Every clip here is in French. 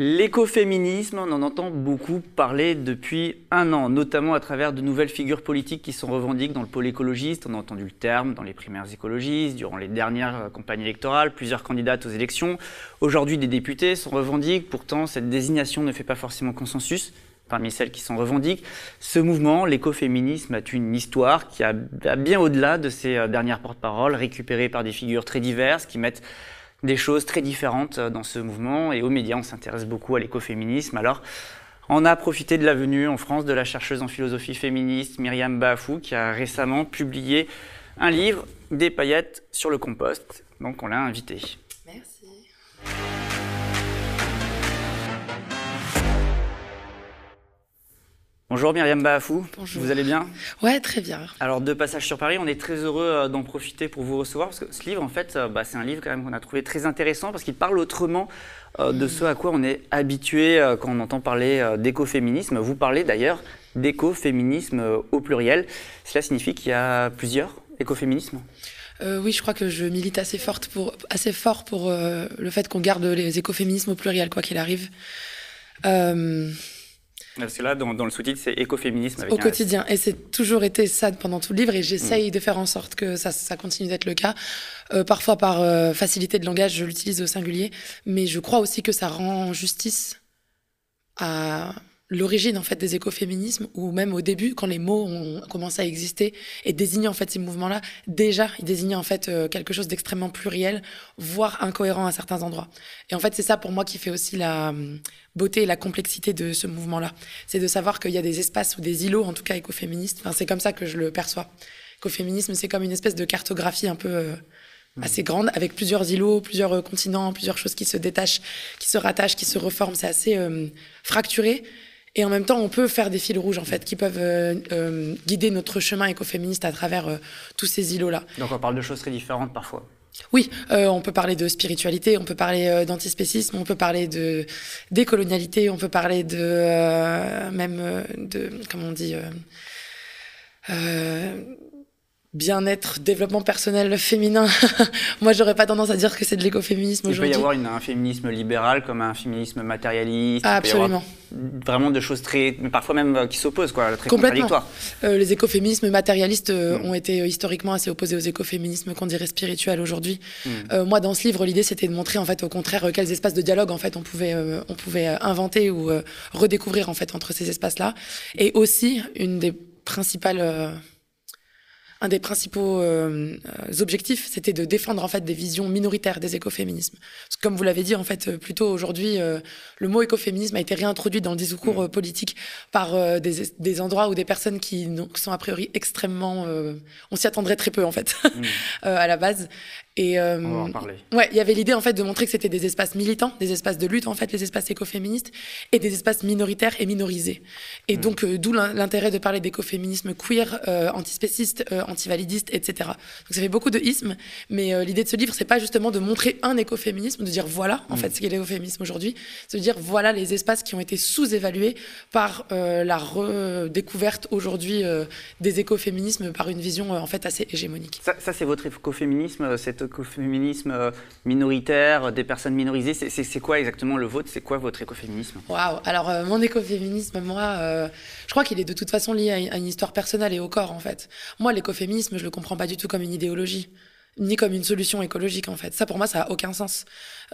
L'écoféminisme, on en entend beaucoup parler depuis un an, notamment à travers de nouvelles figures politiques qui sont revendiquées dans le pôle écologiste. On a entendu le terme dans les primaires écologistes, durant les dernières campagnes électorales, plusieurs candidates aux élections. Aujourd'hui, des députés sont revendiqués, pourtant cette désignation ne fait pas forcément consensus parmi celles qui sont revendiquées. Ce mouvement, l'écoféminisme, a une histoire qui a bien au-delà de ces euh, dernières porte-paroles, récupérées par des figures très diverses qui mettent des choses très différentes euh, dans ce mouvement. Et aux médias, on s'intéresse beaucoup à l'écoféminisme. Alors, on a profité de la venue en France de la chercheuse en philosophie féministe Myriam Bafou, qui a récemment publié un livre, Des paillettes sur le compost. Donc, on l'a invité. Bonjour Myriam Bafou. Bonjour. Vous allez bien Ouais, très bien. Alors, de passage sur Paris, on est très heureux euh, d'en profiter pour vous recevoir parce que ce livre, en fait, euh, bah, c'est un livre quand même qu'on a trouvé très intéressant parce qu'il parle autrement euh, de ce à quoi on est habitué quand on entend parler d'écoféminisme. Vous parlez d'ailleurs d'écoféminisme au pluriel. Cela signifie qu'il y a plusieurs écoféminismes? Euh, oui, je crois que je milite assez, forte pour, assez fort pour euh, le fait qu'on garde les écoféminismes au pluriel, quoi qu'il arrive. Euh, Parce que là, dans, dans le sous-titre, c'est écoféminisme avec au quotidien. Et c'est toujours été ça pendant tout le livre et j'essaye de faire en sorte que ça, ça continue d'être le cas. Euh, parfois par euh, facilité de langage, je l'utilise au singulier, mais je crois aussi que ça rend justice à l'origine en fait des écoféminismes ou même au début quand les mots ont commencé à exister et désigner en fait ces mouvements-là déjà ils désignaient en fait euh, quelque chose d'extrêmement pluriel voire incohérent à certains endroits. Et en fait c'est ça pour moi qui fait aussi la hum, beauté et la complexité de ce mouvement-là. C'est de savoir qu'il y a des espaces ou des îlots en tout cas écoféministes. Enfin, c'est comme ça que je le perçois. Écoféminisme c'est comme une espèce de cartographie un peu euh, assez grande avec plusieurs îlots, plusieurs euh, continents, plusieurs choses qui se détachent, qui se rattachent, qui se reforment. C'est assez euh, fracturé. Et en même temps, on peut faire des fils rouges en fait qui peuvent euh, euh, guider notre chemin écoféministe à travers euh, tous ces îlots-là. Donc, on parle de choses très différentes parfois. Oui, euh, on peut parler de spiritualité, on peut parler euh, d'antispécisme, on peut parler de décolonialité, on peut parler de euh, même de comment on dit euh, euh, bien-être, développement personnel féminin. Moi, j'aurais pas tendance à dire que c'est de l'écoféminisme Il peut y aujourd'hui. avoir une- un féminisme libéral comme un féminisme matérialiste. Ah, absolument. Vraiment de choses très, parfois même euh, qui s'opposent, quoi, très Complètement. contradictoires. Euh, les écoféminismes matérialistes euh, Mm. ont été historiquement assez opposés aux écoféminismes qu'on dirait spirituels aujourd'hui. Mm. Euh, moi, dans ce livre, l'idée c'était de montrer en fait au contraire quels espaces de dialogue en fait on pouvait on pouvait inventer ou redécouvrir en fait entre ces espaces-là. Et aussi une des principales un des principaux euh, objectifs, c'était de défendre en fait des visions minoritaires des écoféminismes. Parce que, comme vous l'avez dit en fait plus tôt aujourd'hui, euh, le mot écoféminisme a été réintroduit dans le discours euh, politique par euh, des, des endroits ou des personnes qui, sont a priori extrêmement, on s'y attendrait très peu en fait Mm. à la base. Et euh, On va en parler. Ouais, il y avait l'idée en fait de montrer que c'était des espaces militants, des espaces de lutte en fait, les espaces écoféministes et des espaces minoritaires et minorisés. Et donc euh, d'où l'in- l'intérêt de parler d'écoféminisme queer, euh, antispéciste, euh, antivalidiste, etc. Donc ça fait beaucoup de ismes, mais euh, l'idée de ce livre c'est pas justement de montrer un écoféminisme, de dire voilà en fait ce qu'est l'écoféminisme aujourd'hui, c'est de dire voilà les espaces qui ont été sous-évalués par euh, la redécouverte aujourd'hui euh, des écoféminismes par une vision euh, en fait assez hégémonique. Ça, ça, c'est votre écoféminisme, euh, cet écoféminisme euh, minoritaire, euh, des personnes minorisées. C'est- quoi exactement le vôtre? C'est quoi votre écoféminisme? Waouh Alors euh, mon écoféminisme, moi, euh, je crois qu'il est de toute façon lié à une, à une histoire personnelle et au corps en fait. Moi, l'écoféminisme, je le comprends pas du tout comme une idéologie, ni comme une solution écologique en fait. Ça pour moi, ça a aucun sens,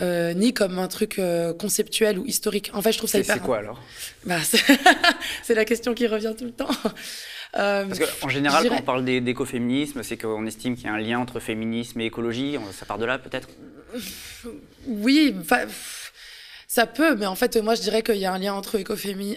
Euh, ni comme un truc euh, conceptuel ou historique. En fait, je trouve ça C'est hyper. c'est quoi alors? Bah, c'est la question qui revient tout le temps. Euh, Parce qu'en général, quand on parle d'é- d'écoféminisme, c'est qu'on estime qu'il y a un lien entre féminisme et écologie. On- Ça part de là peut-être? Oui, enfin, ça peut, mais en fait, moi, je dirais qu'il y a un lien entre,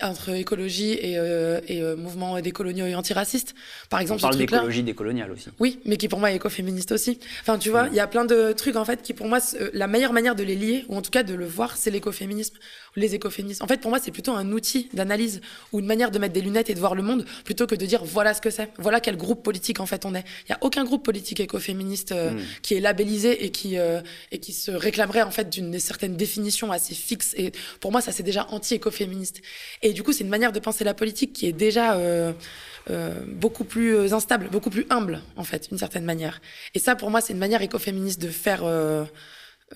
entre écologie et, euh, et euh, mouvement décoloniaux et antiracistes. Par On exemple, ce parle d'écologie décoloniale aussi. Oui, mais qui pour moi est écoféministe aussi. Enfin, tu vois, il y a plein de trucs en fait qui pour moi, euh, la meilleure manière de les lier, ou en tout cas de le voir, c'est l'écoféminisme, les écoféministes. En fait, pour moi, c'est plutôt un outil d'analyse ou une manière de mettre des lunettes et de voir le monde, plutôt que de dire voilà ce que c'est, voilà quel groupe politique en fait on est. Il y a aucun groupe politique écoféministe euh, Mm. qui est labellisé et qui euh, et qui se réclamerait en fait d'une certaine définition assez fixe. Et pour moi, ça c'est déjà anti-écoféministe. Et du coup, c'est une manière de penser la politique qui est déjà euh, euh, beaucoup plus euh, instable, beaucoup plus humble, en fait, d'une certaine manière. Et ça, pour moi, c'est une manière écoféministe de faire, euh,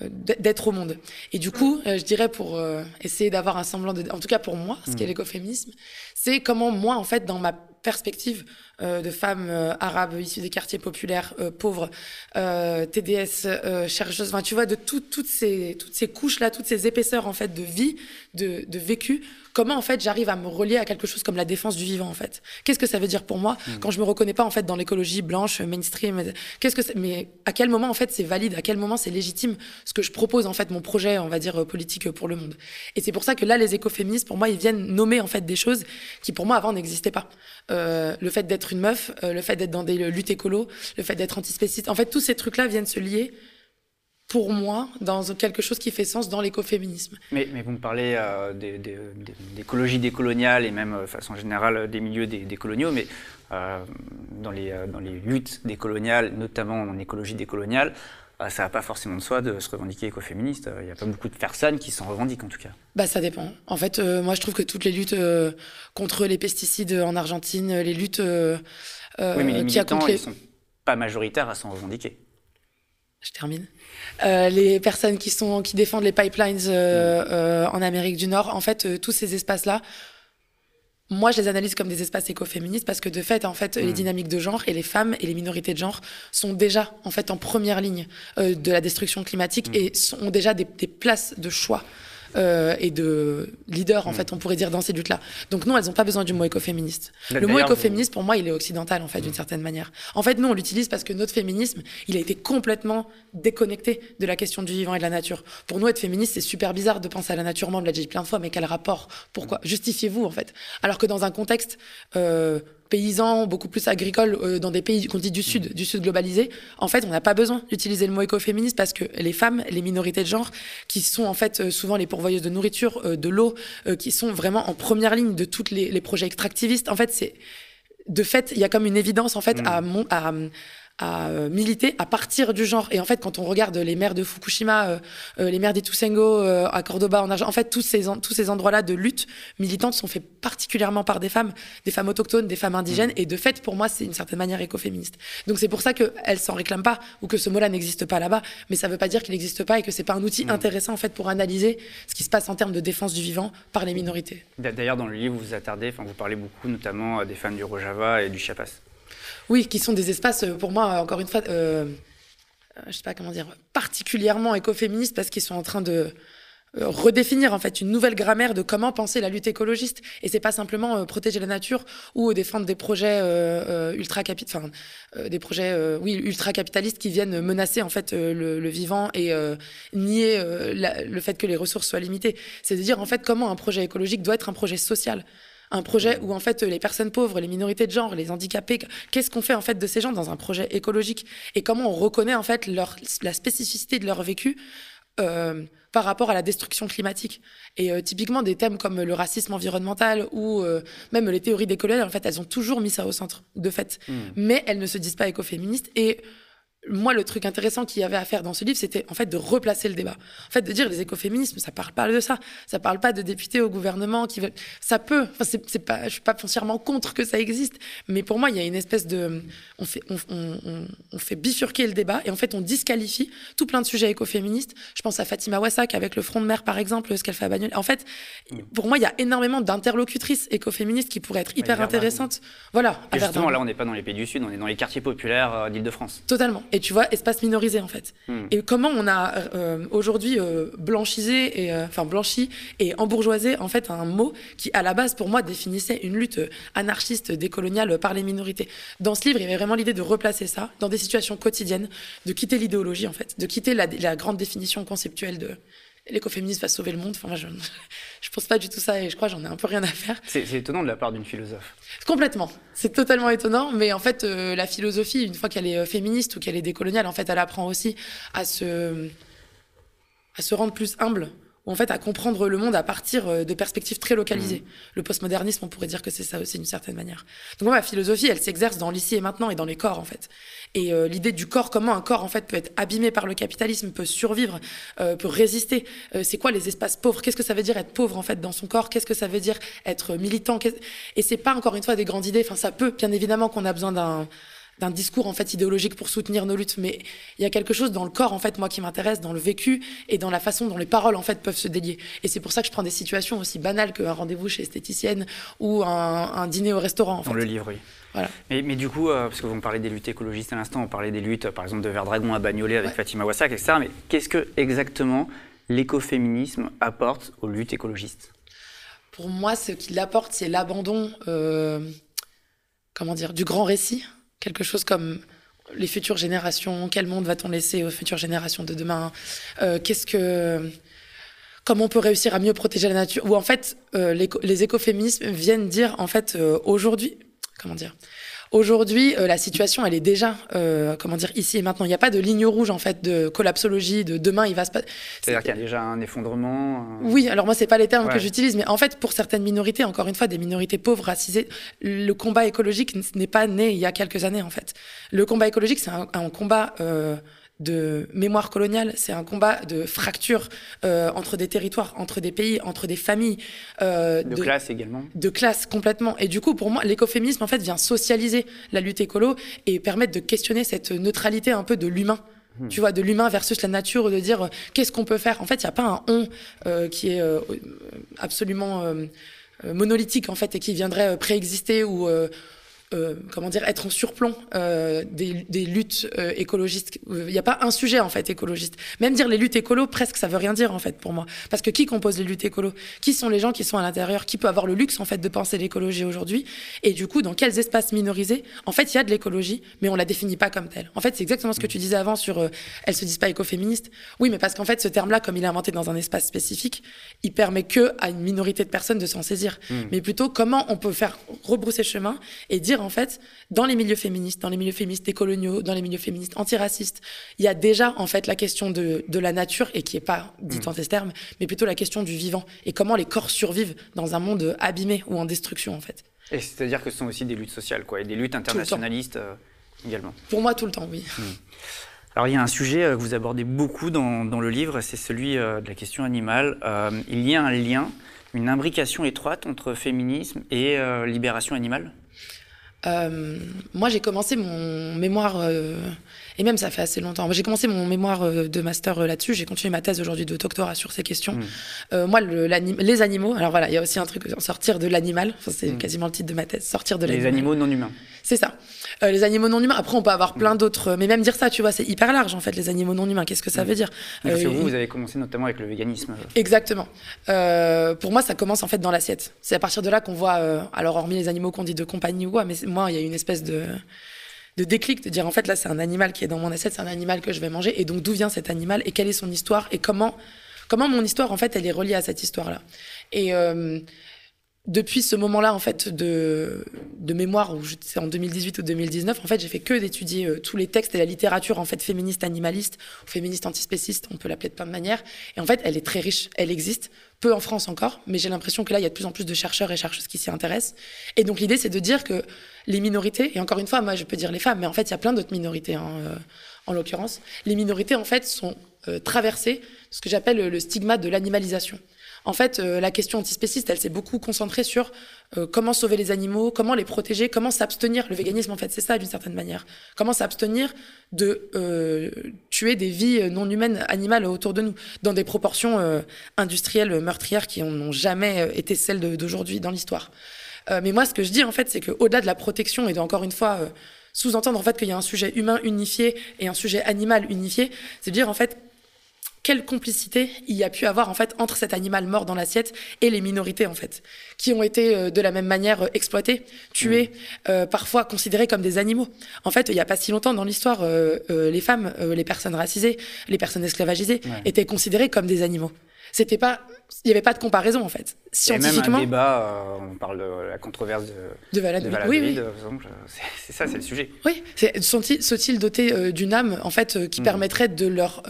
d'être au monde. Et du coup, je dirais pour essayer d'avoir un semblant de, en tout cas pour moi, ce qu'est mmh. l'écoféminisme, c'est comment moi, en fait, dans ma perspective euh, de femmes euh, arabes issues des quartiers populaires euh, pauvres, TDS, chercheuses, enfin, tu vois, de toutes ces, toutes ces couches-là, toutes ces épaisseurs en fait de vie, de, de vécu, comment en fait j'arrive à me relier à quelque chose comme la défense du vivant en fait? Qu'est-ce que ça veut dire pour moi mmh. quand je me reconnais pas en fait dans l'écologie blanche mainstream Qu'est-ce que mais à quel moment en fait c'est valide À quel moment c'est légitime ce que je propose en fait mon projet on va dire politique pour le monde? Et c'est pour ça que là les écoféministes pour moi ils viennent nommer en fait des choses qui pour moi avant n'existaient pas. Euh, le fait d'être une meuf, euh, le fait d'être dans des luttes écolo, le fait d'être antispéciste. En fait, tous ces trucs-là viennent se lier pour moi, dans quelque chose qui fait sens dans l'écoféminisme. Mais, mais vous me parlez euh, d'écologie décoloniale et même, de façon générale, des milieux décoloniaux, mais dans, les, dans les luttes décoloniales, notamment en écologie décoloniale, ça n'a pas forcément de soi de se revendiquer écoféministe. Il n'y a pas beaucoup de personnes qui s'en revendiquent en tout cas. Bah ça dépend. En fait, euh, moi je trouve que toutes les luttes euh, contre les pesticides en Argentine, les luttes euh, oui, mais les militants, ils sont pas majoritaires à s'en revendiquer. Je termine. les personnes qui sont qui défendent les pipelines mmh. en Amérique du Nord, en fait, tous ces espaces-là moi, je les analyse comme des espaces écoféministes parce que de fait, en fait, les mm. dynamiques de genre et les femmes et les minorités de genre sont déjà en fait en première ligne euh, de la destruction climatique mm. et sont déjà des, des places de choix euh, et de leader, en mm. fait, on pourrait dire, dans ces luttes-là. Donc non, elles n'ont pas besoin du mot écoféministe. Le mot écoféministe, pour moi, il est occidental, en fait, d'une mm. certaine manière. En fait, nous, on l'utilise parce que notre féminisme, il a été complètement déconnecté de la question du vivant et de la nature. Pour nous, être féministe, c'est super bizarre de penser à la nature, on l'a déjà dit plein de fois, mais quel rapport? Pourquoi? Justifiez-vous, en fait. Alors que dans un contexte... Euh, paysans, beaucoup plus agricoles euh, dans des pays qu'on dit du sud, du sud globalisé, en fait, on n'a pas besoin d'utiliser le mot écoféministe parce que les femmes, les minorités de genre, qui sont en fait euh, souvent les pourvoyeuses de nourriture, euh, de l'eau, qui sont vraiment en première ligne de tous les, les, projets extractivistes, en fait, c'est de fait, il y a comme une évidence en fait à, mmh. à, à euh, militer à partir du genre. Et en fait, quand on regarde les maires de Fukushima, euh, euh, les maires d'Ituzengo, à Cordoba, en Argentine, en fait, tous ces, tous ces endroits-là de lutte militante sont faits particulièrement par des femmes, des femmes autochtones, des femmes indigènes. Mm. Et de fait, pour moi, c'est une certaine manière écoféministe. Donc c'est pour ça qu'elles s'en réclament pas ou que ce mot-là n'existe pas là-bas. Mais ça veut pas dire qu'il n'existe pas et que c'est pas un outil mm. intéressant, en fait, pour analyser ce qui se passe en termes de défense du vivant par les minorités. D'ailleurs, dans le livre, vous vous attardez, enfin, vous parlez beaucoup notamment des femmes du Rojava et du Chiapas. Oui, qui sont des espaces, euh, pour moi, encore une fois, euh, euh, je sais pas comment dire, particulièrement écoféministes parce qu'ils sont en train de redéfinir en fait une nouvelle grammaire de comment penser la lutte écologiste. Et c'est pas simplement protéger la nature ou défendre des projets ultra enfin des projets oui ultra capitalistes qui viennent menacer en fait le, vivant et nier le fait que les ressources soient limitées. C'est de dire en fait comment un projet écologique doit être un projet social un projet où en fait les personnes pauvres, les minorités de genre, les handicapés, qu'est-ce qu'on fait en fait de ces gens dans un projet écologique? Et comment on reconnaît en fait leur, la spécificité de leur vécu euh, par rapport à la destruction climatique? Et euh, typiquement des thèmes comme le racisme environnemental ou euh, même les théories décoloniales, en fait, elles ont toujours mis ça au centre de fait, hmm. mais elles ne se disent pas écoféministes et moi, le truc intéressant qu'il y avait à faire dans ce livre, c'était en fait de replacer le débat. En fait, de dire les écoféminismes, ça parle pas de ça. Ça parle pas de députés au gouvernement qui veulent. Ça peut. Enfin, c'est, pas. Je suis pas foncièrement contre que ça existe, mais pour moi, il y a une espèce de. On fait, on, on, on fait bifurquer le débat et en fait, on disqualifie tout plein de sujets écoféministes. Je pense à Fatima Wassak avec le Front de mer, par exemple, ce qu'elle fait à Bagnolet. En fait, pour moi, il y a énormément d'interlocutrices écoféministes qui pourraient être hyper intéressantes. Voilà. justement, là, on n'est pas dans les pays du Sud, on est dans les quartiers populaires euh, d'Île-de-France. Totalement. Et tu vois, espace minorisé en fait. Hmm. Et comment on a euh, aujourd'hui euh, blanchisé et euh, enfin blanchi et embourgeoisé en fait un mot qui à la base pour moi définissait une lutte anarchiste décoloniale par les minorités. Dans ce livre, il y avait vraiment l'idée de replacer ça dans des situations quotidiennes, de quitter l'idéologie en fait, de quitter la, la grande définition conceptuelle de l'écoféminisme va sauver le monde. Enfin, moi, je ne pense pas du tout ça et je crois j'en ai un peu rien à faire. C'est étonnant de la part d'une philosophe. Complètement. C'est totalement étonnant. Mais en fait, euh, la philosophie, une fois qu'elle est euh, féministe ou qu'elle est décoloniale, en fait, elle apprend aussi à se, à se rendre plus humble en fait à comprendre le monde à partir euh, de perspectives très localisées. Mmh. Le postmodernisme, on pourrait dire que c'est ça aussi d'une certaine manière. Donc moi, ma philosophie, elle s'exerce dans l'ici et maintenant et dans les corps en fait. Et euh, l'idée du corps, comment un corps en fait peut être abîmé par le capitalisme, peut survivre, euh, peut résister. c'est quoi les espaces pauvres? Qu'est-ce que ça veut dire être pauvre en fait dans son corps? Qu'est-ce que ça veut dire être militant? Et c'est pas encore une fois des grandes idées. Enfin, ça peut, bien évidemment, qu'on a besoin d'un d'un discours en fait idéologique pour soutenir nos luttes, mais il y a quelque chose dans le corps en fait moi qui m'intéresse, dans le vécu et dans la façon dont les paroles en fait peuvent se délier. Et c'est pour ça que je prends des situations aussi banales qu'un rendez-vous chez esthéticienne ou un, dîner au restaurant. En dans le livre, oui. Voilà. Mais, mais, du coup, euh, parce que vous me parlez des luttes écologistes à l'instant, on parlait des luttes, par exemple, de Verdragon à Bagnolet avec Fatima Wassak, etc. Mais qu'est-ce que exactement l'écoféminisme apporte aux luttes écologistes? Pour moi, ce qu'il apporte, c'est l'abandon, euh, comment dire, du grand récit quelque chose comme les futures générations, quel monde va-t-on laisser aux futures générations de demain euh, Qu'est-ce que comment on peut réussir à mieux protéger la nature Ou en fait, euh, les, écoféminismes viennent dire en fait euh, aujourd'hui, comment dire Aujourd'hui, euh, la situation, elle est déjà, euh, comment dire, ici et maintenant. Il n'y a pas de ligne rouge, en fait, de collapsologie, de demain, il va se passer. C'est-à-dire qu'il y a déjà un effondrement Oui, alors moi, c'est pas les termes que j'utilise, mais en fait, pour certaines minorités, encore une fois, des minorités pauvres, racisées, le combat écologique n'est pas né il y a quelques années, en fait. Le combat écologique, c'est un, un, combat. Euh, de mémoire coloniale, c'est un combat de fracture euh, entre des territoires, entre des pays, entre des familles. Euh, de, classe également. De classe complètement. Et du coup, pour moi, l'écoféminisme en fait vient socialiser la lutte écolo et permettre de questionner cette neutralité un peu de l'humain. Hmm. Tu vois, de l'humain versus la nature, de dire euh, qu'est-ce qu'on peut faire? En fait, il n'y a pas un on euh, qui est euh, absolument monolithique en fait et qui viendrait préexister ou euh, comment dire, être en surplomb euh, des, des, luttes euh, écologistes. Il n'y a pas un sujet en fait écologiste. Même dire les luttes écolo, presque ça veut rien dire en fait pour moi. Parce que qui compose les luttes écolo? Qui sont les gens qui sont à l'intérieur Qui peut avoir le luxe en fait de penser l'écologie aujourd'hui? Et du coup, dans quels espaces minorisés? En fait, il y a de l'écologie, mais on la définit pas comme telle. En fait, c'est exactement ce que tu disais avant sur elles se disent pas écoféministes. Oui, mais parce qu'en fait, ce terme-là, comme il est inventé dans un espace spécifique, il permet que à une minorité de personnes de s'en saisir. Hmm. Mais plutôt comment on peut faire rebrousser chemin et dire en fait, dans les milieux féministes, dans les milieux féministes décoloniaux, dans les milieux féministes antiracistes, il y a déjà en fait la question de, la nature, et qui n'est pas dite mm. en ces termes, mais plutôt la question du vivant, et comment les corps survivent dans un monde abîmé ou en destruction en fait. Et c'est-à-dire que ce sont aussi des luttes sociales, quoi, et des luttes internationalistes euh, également. Pour moi, tout le temps, oui. Mm. Alors il y a un sujet euh, que vous abordez beaucoup dans, le livre, c'est celui euh, de la question animale. il y a un lien, une imbrication étroite entre féminisme et libération animale? Moi, j'ai commencé mon mémoire, euh, et même ça fait assez longtemps. J'ai commencé mon mémoire euh, de master là-dessus. J'ai continué ma thèse aujourd'hui de doctorat sur ces questions. Mmh. moi, le, les animaux. Alors voilà, il y a aussi un truc sortir de l'animal. Enfin, c'est mmh. quasiment le titre de ma thèse, sortir de l'animal. Les animaux non humains. C'est ça. Euh, les animaux non humains. Après, on peut avoir plein mm. d'autres. Mais même dire ça, tu vois, c'est hyper large en fait. Les animaux non humains. Qu'est-ce que ça veut dire? Parce que euh, vous, vous avez commencé notamment avec le véganisme. Exactement. Euh, pour moi, ça commence en fait dans l'assiette. C'est à partir de là qu'on voit. alors, hormis les animaux qu'on dit de compagnie ou quoi, mais moi, il y a une espèce de de déclic, de dire en fait là c'est un animal qui est dans mon assiette, c'est un animal que je vais manger, et donc d'où vient cet animal et quelle est son histoire et comment comment mon histoire en fait elle est reliée à cette histoire là. Et depuis ce moment-là, en fait, de, de mémoire, où en 2018 ou 2019, en fait, j'ai fait que d'étudier euh, tous les textes et la littérature, en fait, féministe animaliste, ou féministe antispéciste, on peut l'appeler de plein de manières. Et en fait, elle est très riche, elle existe, peu en France encore, mais j'ai l'impression que là, il y a de plus en plus de chercheurs et chercheuses qui s'y intéressent. Et donc, l'idée, c'est de dire que les minorités, et encore une fois, moi, je peux dire les femmes, mais en fait, il y a plein d'autres minorités, hein, euh, en l'occurrence. Les minorités, en fait, sont euh, traversées, ce que j'appelle le stigma de l'animalisation. En fait, euh, la question antispéciste, elle s'est beaucoup concentrée sur euh, comment sauver les animaux, comment les protéger, comment s'abstenir. Le véganisme, en fait, c'est ça d'une certaine manière. Comment s'abstenir de euh, tuer des vies non humaines, animales autour de nous, dans des proportions industrielles, meurtrières qui n'ont jamais été celles d'aujourd'hui dans l'histoire. mais moi, ce que je dis, en fait, c'est qu'au-delà de la protection et de, encore une fois, sous-entendre en fait qu'il y a un sujet humain unifié et un sujet animal unifié, c'est dire en fait quelle complicité il y a pu avoir en fait entre cet animal mort dans l'assiette et les minorités en fait, qui ont été euh, de la même manière euh, exploitées, tuées, mmh. euh, parfois considérées comme des animaux. En fait, il n'y a pas si longtemps dans l'histoire, les femmes, les personnes racisées, les personnes esclavagisées étaient considérées comme des animaux. C'était pas, il n'y avait pas de comparaison en fait. Scientifiquement. même un débat, on parle de la controverse de, de Valade, oui, c'est ça, c'est le sujet. Oui, sont-ils dotés d'une âme en fait qui mmh. permettrait de leur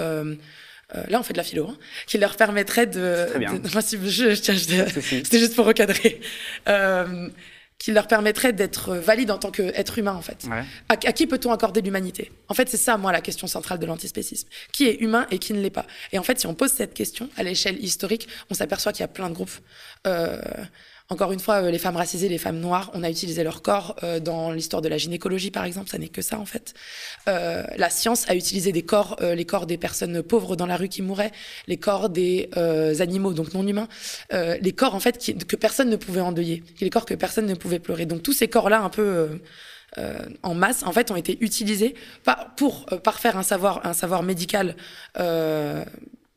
euh, là on fait de la philo, hein, qui leur permettrait de. Très bien. c'était juste pour recadrer. Euh, qui leur permettrait d'être valide en tant qu'être humain, en fait. À, qui peut-on accorder l'humanité? En fait, c'est ça, moi, la question centrale de l'antispécisme. Qui est humain et qui ne l'est pas? Et en fait, si on pose cette question à l'échelle historique, on s'aperçoit qu'il y a plein de groupes. Euh, encore une fois, les femmes racisées, les femmes noires, on a utilisé leur corps dans l'histoire de la gynécologie, par exemple, ça n'est que ça en fait. la science a utilisé des corps, les corps des personnes pauvres dans la rue qui mouraient, les corps des animaux, donc non humains, les corps en fait que personne ne pouvait endeuiller, les corps que personne ne pouvait pleurer. Donc tous ces corps-là un peu euh, en masse, en fait, ont été utilisés pour euh, parfaire un savoir, un savoir médical euh,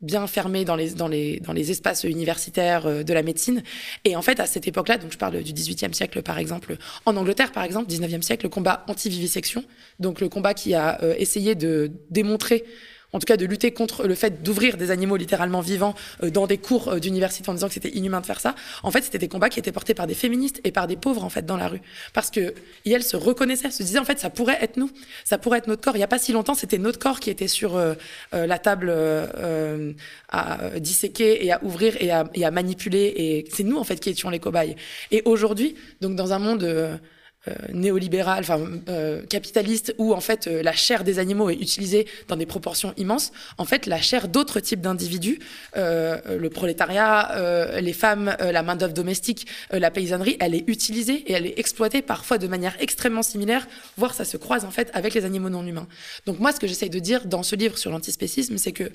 bien fermé dans les, dans les, dans les espaces universitaires de la médecine. Et en fait, à cette époque-là, donc je parle du 18e siècle par exemple, en Angleterre par exemple, 19e siècle, le combat anti-vivisection, donc le combat qui a essayé de démontrer en tout cas de lutter contre le fait d'ouvrir des animaux littéralement vivants euh, dans des cours euh, d'université en disant que c'était inhumain de faire ça. En fait, c'était des combats qui étaient portés par des féministes et par des pauvres en fait dans la rue, parce que elles se reconnaissaient, se disaient en fait ça pourrait être nous, ça pourrait être notre corps. Il n'y a pas si longtemps, c'était notre corps qui était sur euh, la table à disséquer et à ouvrir et à, et à manipuler, et c'est nous en fait qui étions les cobayes. Et aujourd'hui, donc dans un monde euh, néolibéral, enfin euh, capitaliste, où en fait euh, la chair des animaux est utilisée dans des proportions immenses, en fait la chair d'autres types d'individus, le prolétariat, les femmes, la main d'œuvre domestique, la paysannerie, elle est utilisée et elle est exploitée parfois de manière extrêmement similaire, voire ça se croise en fait avec les animaux non humains. Donc moi, ce que j'essaye de dire dans ce livre sur l'antispécisme, c'est que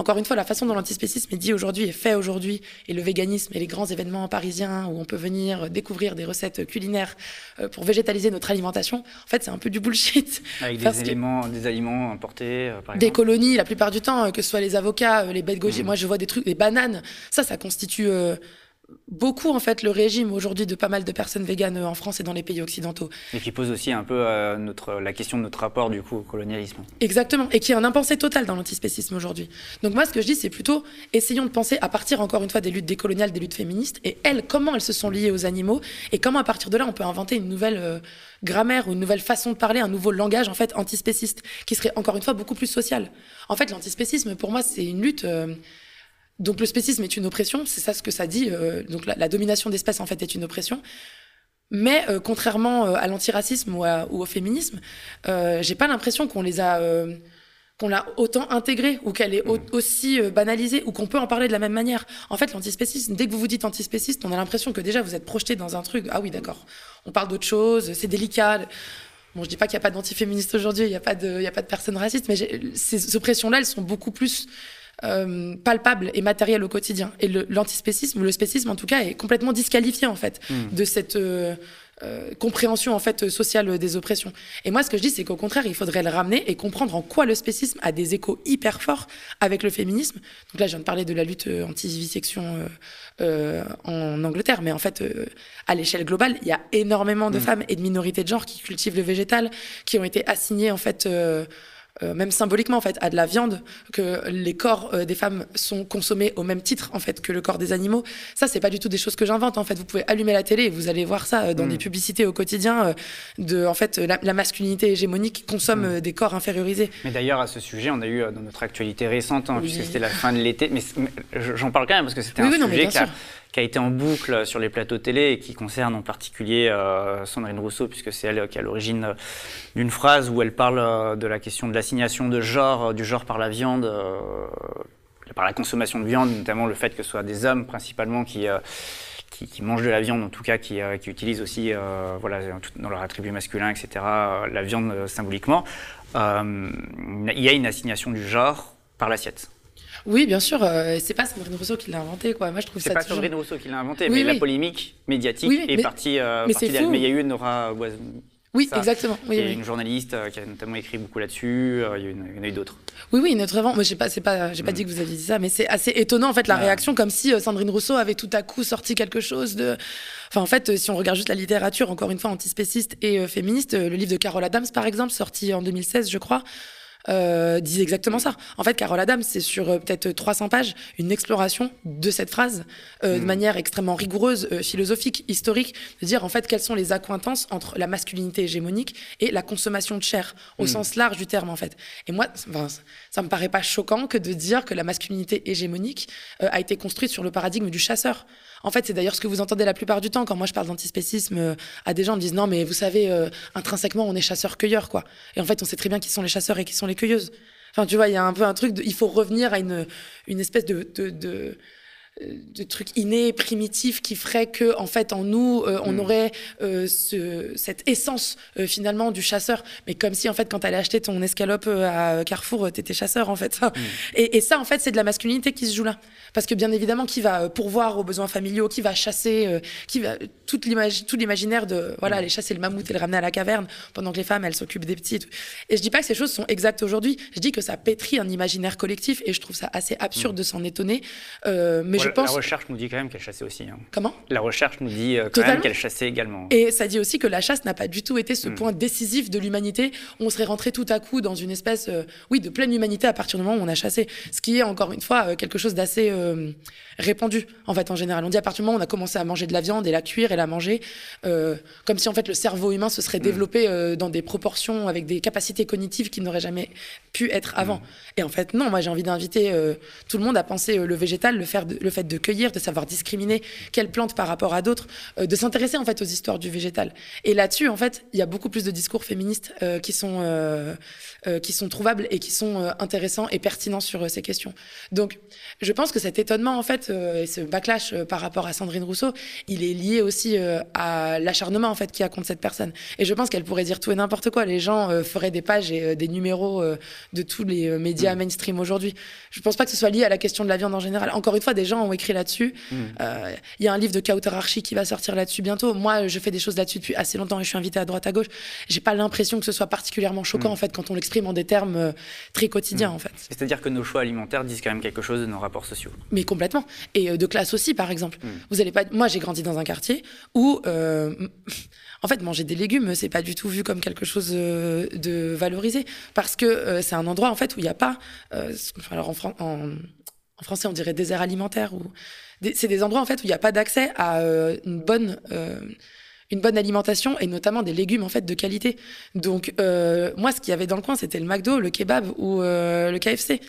encore une fois, la façon dont l'antispécisme est dit aujourd'hui, est fait aujourd'hui, et le véganisme et les grands événements parisiens où on peut venir découvrir des recettes culinaires euh, pour végétaliser notre alimentation, en fait, c'est un peu du bullshit. Avec des, éléments, des aliments importés, euh, par exemple. Des colonies, la plupart du temps, euh, que ce soit les avocats, les bêtes gauchers. Mmh. Moi, je vois des trucs, des bananes. Ça, ça constitue beaucoup en fait le régime aujourd'hui de pas mal de personnes véganes en France et dans les pays occidentaux. Et qui pose aussi un peu euh, notre, la question de notre rapport du coup au colonialisme. Exactement, et qui est un impensé total dans l'antispécisme aujourd'hui. Donc moi ce que je dis c'est plutôt essayons de penser à partir encore une fois des luttes décoloniales, des luttes féministes, et elles, comment elles se sont liées aux animaux, et comment à partir de là on peut inventer une nouvelle... Euh, grammaire ou une nouvelle façon de parler, un nouveau langage en fait antispéciste, qui serait encore une fois beaucoup plus social. En fait, l'antispécisme, pour moi, c'est une lutte euh, donc le spécisme est une oppression, c'est ça ce que ça dit. Euh, donc la, domination d'espèces en fait est une oppression. Mais euh, contrairement euh, à l'antiracisme ou, ou, au féminisme, j'ai pas l'impression qu'on les a qu'on l'a autant intégrée ou qu'elle est mmh. aussi banalisée ou qu'on peut en parler de la même manière. En fait, l'antispécisme, dès que vous vous dites antispéciste, on a l'impression que déjà vous êtes projeté dans un truc. Ah oui, d'accord. On parle d'autre chose, c'est délicat. Bon, je dis pas qu'il n'y a pas d'antiféministes aujourd'hui, il n'y a pas de, il a pas de personnes racistes, mais ces oppressions-là, elles sont beaucoup plus euh, palpable et matériel au quotidien. Et l'antispécisme, le, spécisme en tout cas, est complètement disqualifié en fait hmm. de cette euh, euh, compréhension en fait sociale des oppressions. Et moi, ce que je dis, c'est qu'au contraire, il faudrait le ramener et comprendre en quoi le spécisme a des échos hyper forts avec le féminisme. Donc là, je viens de parler de la lutte anti-vivisection en Angleterre, mais en fait, à l'échelle globale, il y a énormément de hmm. femmes et de minorités de genre qui cultivent le végétal, qui ont été assignées en fait euh, même symboliquement en fait, à de la viande, que les corps euh, des femmes sont consommés au même titre en fait que le corps des animaux. Ça, c'est pas du tout des choses que j'invente. En fait, vous pouvez allumer la télé et vous allez voir ça euh, dans mm. des publicités au quotidien de en fait la, masculinité hégémonique consomme mm. des corps infériorisés. Mais d'ailleurs, à ce sujet, on a eu dans notre actualité récente, hein, puisque c'était la fin de l'été, mais, j'en parle quand même parce que c'était un sujet qui a, qui a été en boucle sur les plateaux télé et qui concerne en particulier euh, Sandrine Rousseau, puisque c'est elle qui est à l'origine euh, d'une phrase où elle parle euh, de la question de l'assignation de genre, du genre par la viande, par la consommation de viande, notamment le fait que ce soit des hommes principalement qui, qui, mangent de la viande, en tout cas qui, qui utilisent aussi, voilà, dans leur attribut masculin, etc., la viande symboliquement. il y a une assignation du genre par l'assiette. Oui, bien sûr. Euh, c'est pas Sandrine Rousseau qui l'a inventé, quoi. Moi, je trouve ça. C'est pas Sandrine Rousseau qui l'a inventé, mais la polémique médiatique est partie, euh, mais, partie mais il y a eu Nora Oui, exactement. Oui, qui est une journaliste euh, qui a notamment écrit beaucoup là-dessus. il y en a eu d'autres. Oui, oui, notre avant. Moi, j'ai pas, c'est pas, j'ai pas mm. dit que vous aviez dit ça, mais c'est assez étonnant en fait la réaction, comme si Sandrine Rousseau avait tout à coup sorti quelque chose de. Enfin, en fait, si on regarde juste la littérature, encore une fois antispéciste et féministe, le livre de Carole Adams, par exemple, sorti en 2016, je crois euh, disent exactement ça. En fait, Carole Adams, c'est sur euh, peut-être 300 pages, une exploration de cette phrase euh, de hmm. manière extrêmement rigoureuse, euh, philosophique, historique, de dire en fait quelles sont les accointances entre la masculinité hégémonique et la consommation de chair, au hmm. sens large du terme en fait. Et moi, ça me paraît pas choquant que de dire que la masculinité hégémonique a été construite sur le paradigme du chasseur. En fait, c'est d'ailleurs ce que vous entendez la plupart du temps quand moi je parle d'antispécisme euh, à des gens, me disent non, mais vous savez, euh, intrinsèquement, on est chasseurs-cueilleurs, quoi. Et en fait, on sait très bien qui sont les chasseurs et qui sont les cueilleuses. Enfin, tu vois, il y a un peu un truc, il faut revenir à une, une espèce de trucs innés, primitifs, qui feraient que, en fait, en nous, euh, on mm. aurait euh, ce, cette essence euh, finalement du chasseur. Mais comme si, en fait, quand tu allais acheter ton escalope à Carrefour, tu étais chasseur, en fait. Mm. Et, et, ça, en fait, c'est de la masculinité qui se joue là. Parce que, bien évidemment, qui va pourvoir aux besoins familiaux, qui va chasser, qui va toute l'image, tout l'imaginaire de, voilà, mm. aller chasser le mammouth et le ramener à la caverne, pendant que les femmes, elles s'occupent des petits. Et je dis pas que ces choses sont exactes aujourd'hui. Je dis que ça pétrit un imaginaire collectif, et je trouve ça assez absurde de s'en étonner. mais je la recherche nous dit quand même qu'elle chassait aussi. Hein. Comment? La recherche nous dit euh, quand même qu'elle chassait également. Et ça dit aussi que la chasse n'a pas du tout été ce hmm. point décisif de l'humanité. On serait rentré tout à coup dans une espèce, euh, oui, de pleine humanité à partir du moment où on a chassé. Ce qui est encore une fois euh, quelque chose d'assez répandu en fait en général. On dit à partir du moment où on a commencé à manger de la viande et la cuire et la manger, comme si en fait le cerveau humain se serait hmm. développé dans des proportions avec des capacités cognitives qui n'auraient jamais pu être avant. Hmm. Et en fait non, moi j'ai envie d'inviter tout le monde à penser le végétal, le, faire le fait de cueillir, de savoir discriminer quelles plantes par rapport à d'autres, euh, de s'intéresser en fait aux histoires du végétal. Et là-dessus, en fait, il y a beaucoup plus de discours féministes euh, qui sont euh, qui sont trouvables et qui sont intéressants et pertinents sur ces questions. Donc, je pense que cet étonnement en fait et ce backlash par rapport à Sandrine Rousseau, il est lié aussi à l'acharnement en fait qui a contre cette personne. Et je pense qu'elle pourrait dire tout et n'importe quoi. Les gens feraient des pages et des numéros de tous les médias mm. mainstream aujourd'hui. Je pense pas que ce soit lié à la question de la viande en général. Encore une fois, des gens ont écrit là-dessus. Mm. Euh, il y a un livre de Kauter Archie qui va sortir là-dessus bientôt. Moi, je fais des choses là-dessus depuis assez longtemps et je suis invitée à droite à gauche. J'ai pas l'impression que ce soit particulièrement choquant mm. en fait quand on l'exprime en des termes euh, très quotidiens mm. en fait. C'est-à-dire que nos choix alimentaires disent quand même quelque chose de nos rapports sociaux. Mais complètement. Et euh, de classe aussi, par exemple. Vous allez pas. Moi, j'ai grandi dans un quartier où en fait, manger des légumes, c'est pas du tout vu comme quelque chose de valorisé parce que c'est un endroit en fait où il n'y a pas. alors en, en, en français on dirait désert alimentaire ou c'est des endroits en fait où il n'y a pas d'accès à euh, une bonne euh, une bonne alimentation et notamment des légumes en fait de qualité. Donc euh, moi ce qu'il y avait dans le coin c'était le McDo, le kebab ou le KFC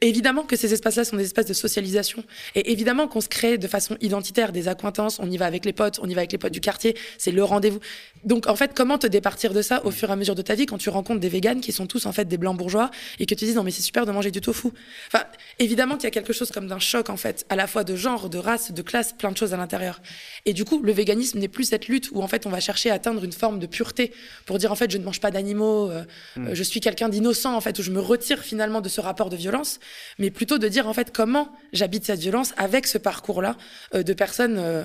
évidemment que ces espaces-là sont des espaces de socialisation. Et évidemment qu'on se crée de façon identitaire des accointances. On y va avec les potes, on y va avec les potes du quartier. C'est le rendez-vous. Donc, en fait, comment te départir de ça au fur et à mesure de ta vie quand tu rencontres des véganes qui sont tous, en fait, des blancs bourgeois et que tu dis, non, mais c'est super de manger du tofu. Enfin, évidemment qu'il y a quelque chose comme d'un choc, en fait, à la fois de genre, de race, de classe, plein de choses à l'intérieur. Et du coup, le véganisme n'est plus cette lutte où, en fait, on va chercher à atteindre une forme de pureté pour dire, en fait, je ne mange pas d'animaux, euh, mm. je suis quelqu'un d'innocent, en fait, où je me retire finalement de ce rapport de violence mais plutôt de dire en fait comment j'habite cette violence avec ce parcours-là euh, de personnes euh,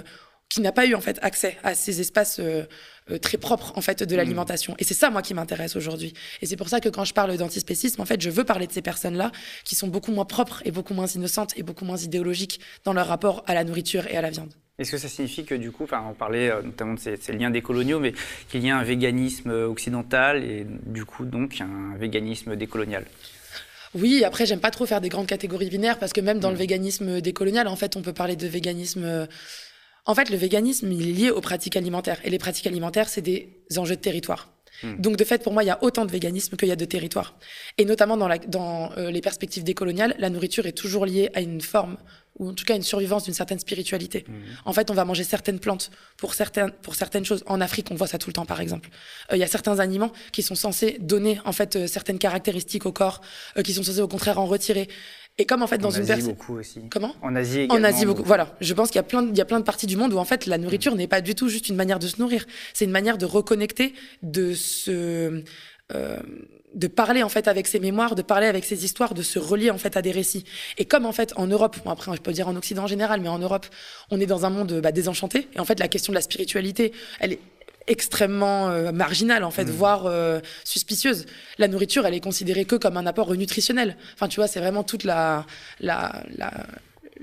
qui n'a pas eu en fait accès à ces espaces euh, très propres en fait de l'alimentation. Et c'est ça moi qui m'intéresse aujourd'hui. Et c'est pour ça que quand je parle d'antispécisme, en fait, je veux parler de ces personnes-là qui sont beaucoup moins propres et beaucoup moins innocentes et beaucoup moins idéologiques dans leur rapport à la nourriture et à la viande. Est-ce que ça signifie que du coup, enfin, on parlait notamment de ces, ces liens décoloniaux, mais qu'il y a un véganisme occidental et du coup donc un véganisme décolonial? Oui, après, j'aime pas trop faire des grandes catégories binaires parce que même dans le mm. véganisme décolonial, en fait, on peut parler de véganisme. Euh, en fait, le véganisme, il est lié aux pratiques alimentaires. Et les pratiques alimentaires, c'est des enjeux de territoire. Mm. Donc, de fait, pour moi, il y a autant de véganisme qu'il y a de territoire. Et notamment dans, la, dans euh, les perspectives décoloniales, la nourriture est toujours liée à une forme ou en tout cas une survivance d'une certaine spiritualité. Mhm. En fait, on va manger certaines plantes pour certaines, pour certaines choses. En Afrique, on voit ça tout le temps, par exemple. Euh, il y a certains aliments qui sont censés donner en fait euh, certaines caractéristiques au corps, euh, qui sont censés au contraire en retirer. Et comme en fait dans en une Asie beaucoup aussi. Comment? En Asie également. En Asie beaucoup. Voilà. Je pense qu'il y a plein, de, il y a plein de parties du monde où en fait la nourriture n'est pas du tout juste une manière de se nourrir. C'est une manière de reconnecter, de se de parler en fait avec ses mémoires, de parler avec ses histoires, de se relier en fait à des récits. Et comme en fait en Europe, bon après je peux dire en Occident en général, mais en Europe, on est dans un monde bah, désenchanté. Et en fait la question de la spiritualité, elle est extrêmement euh, marginale en fait, mmh. voire euh, suspicieuse. La nourriture, elle est considérée que comme un apport nutritionnel. Enfin tu vois, c'est vraiment toute la, la, la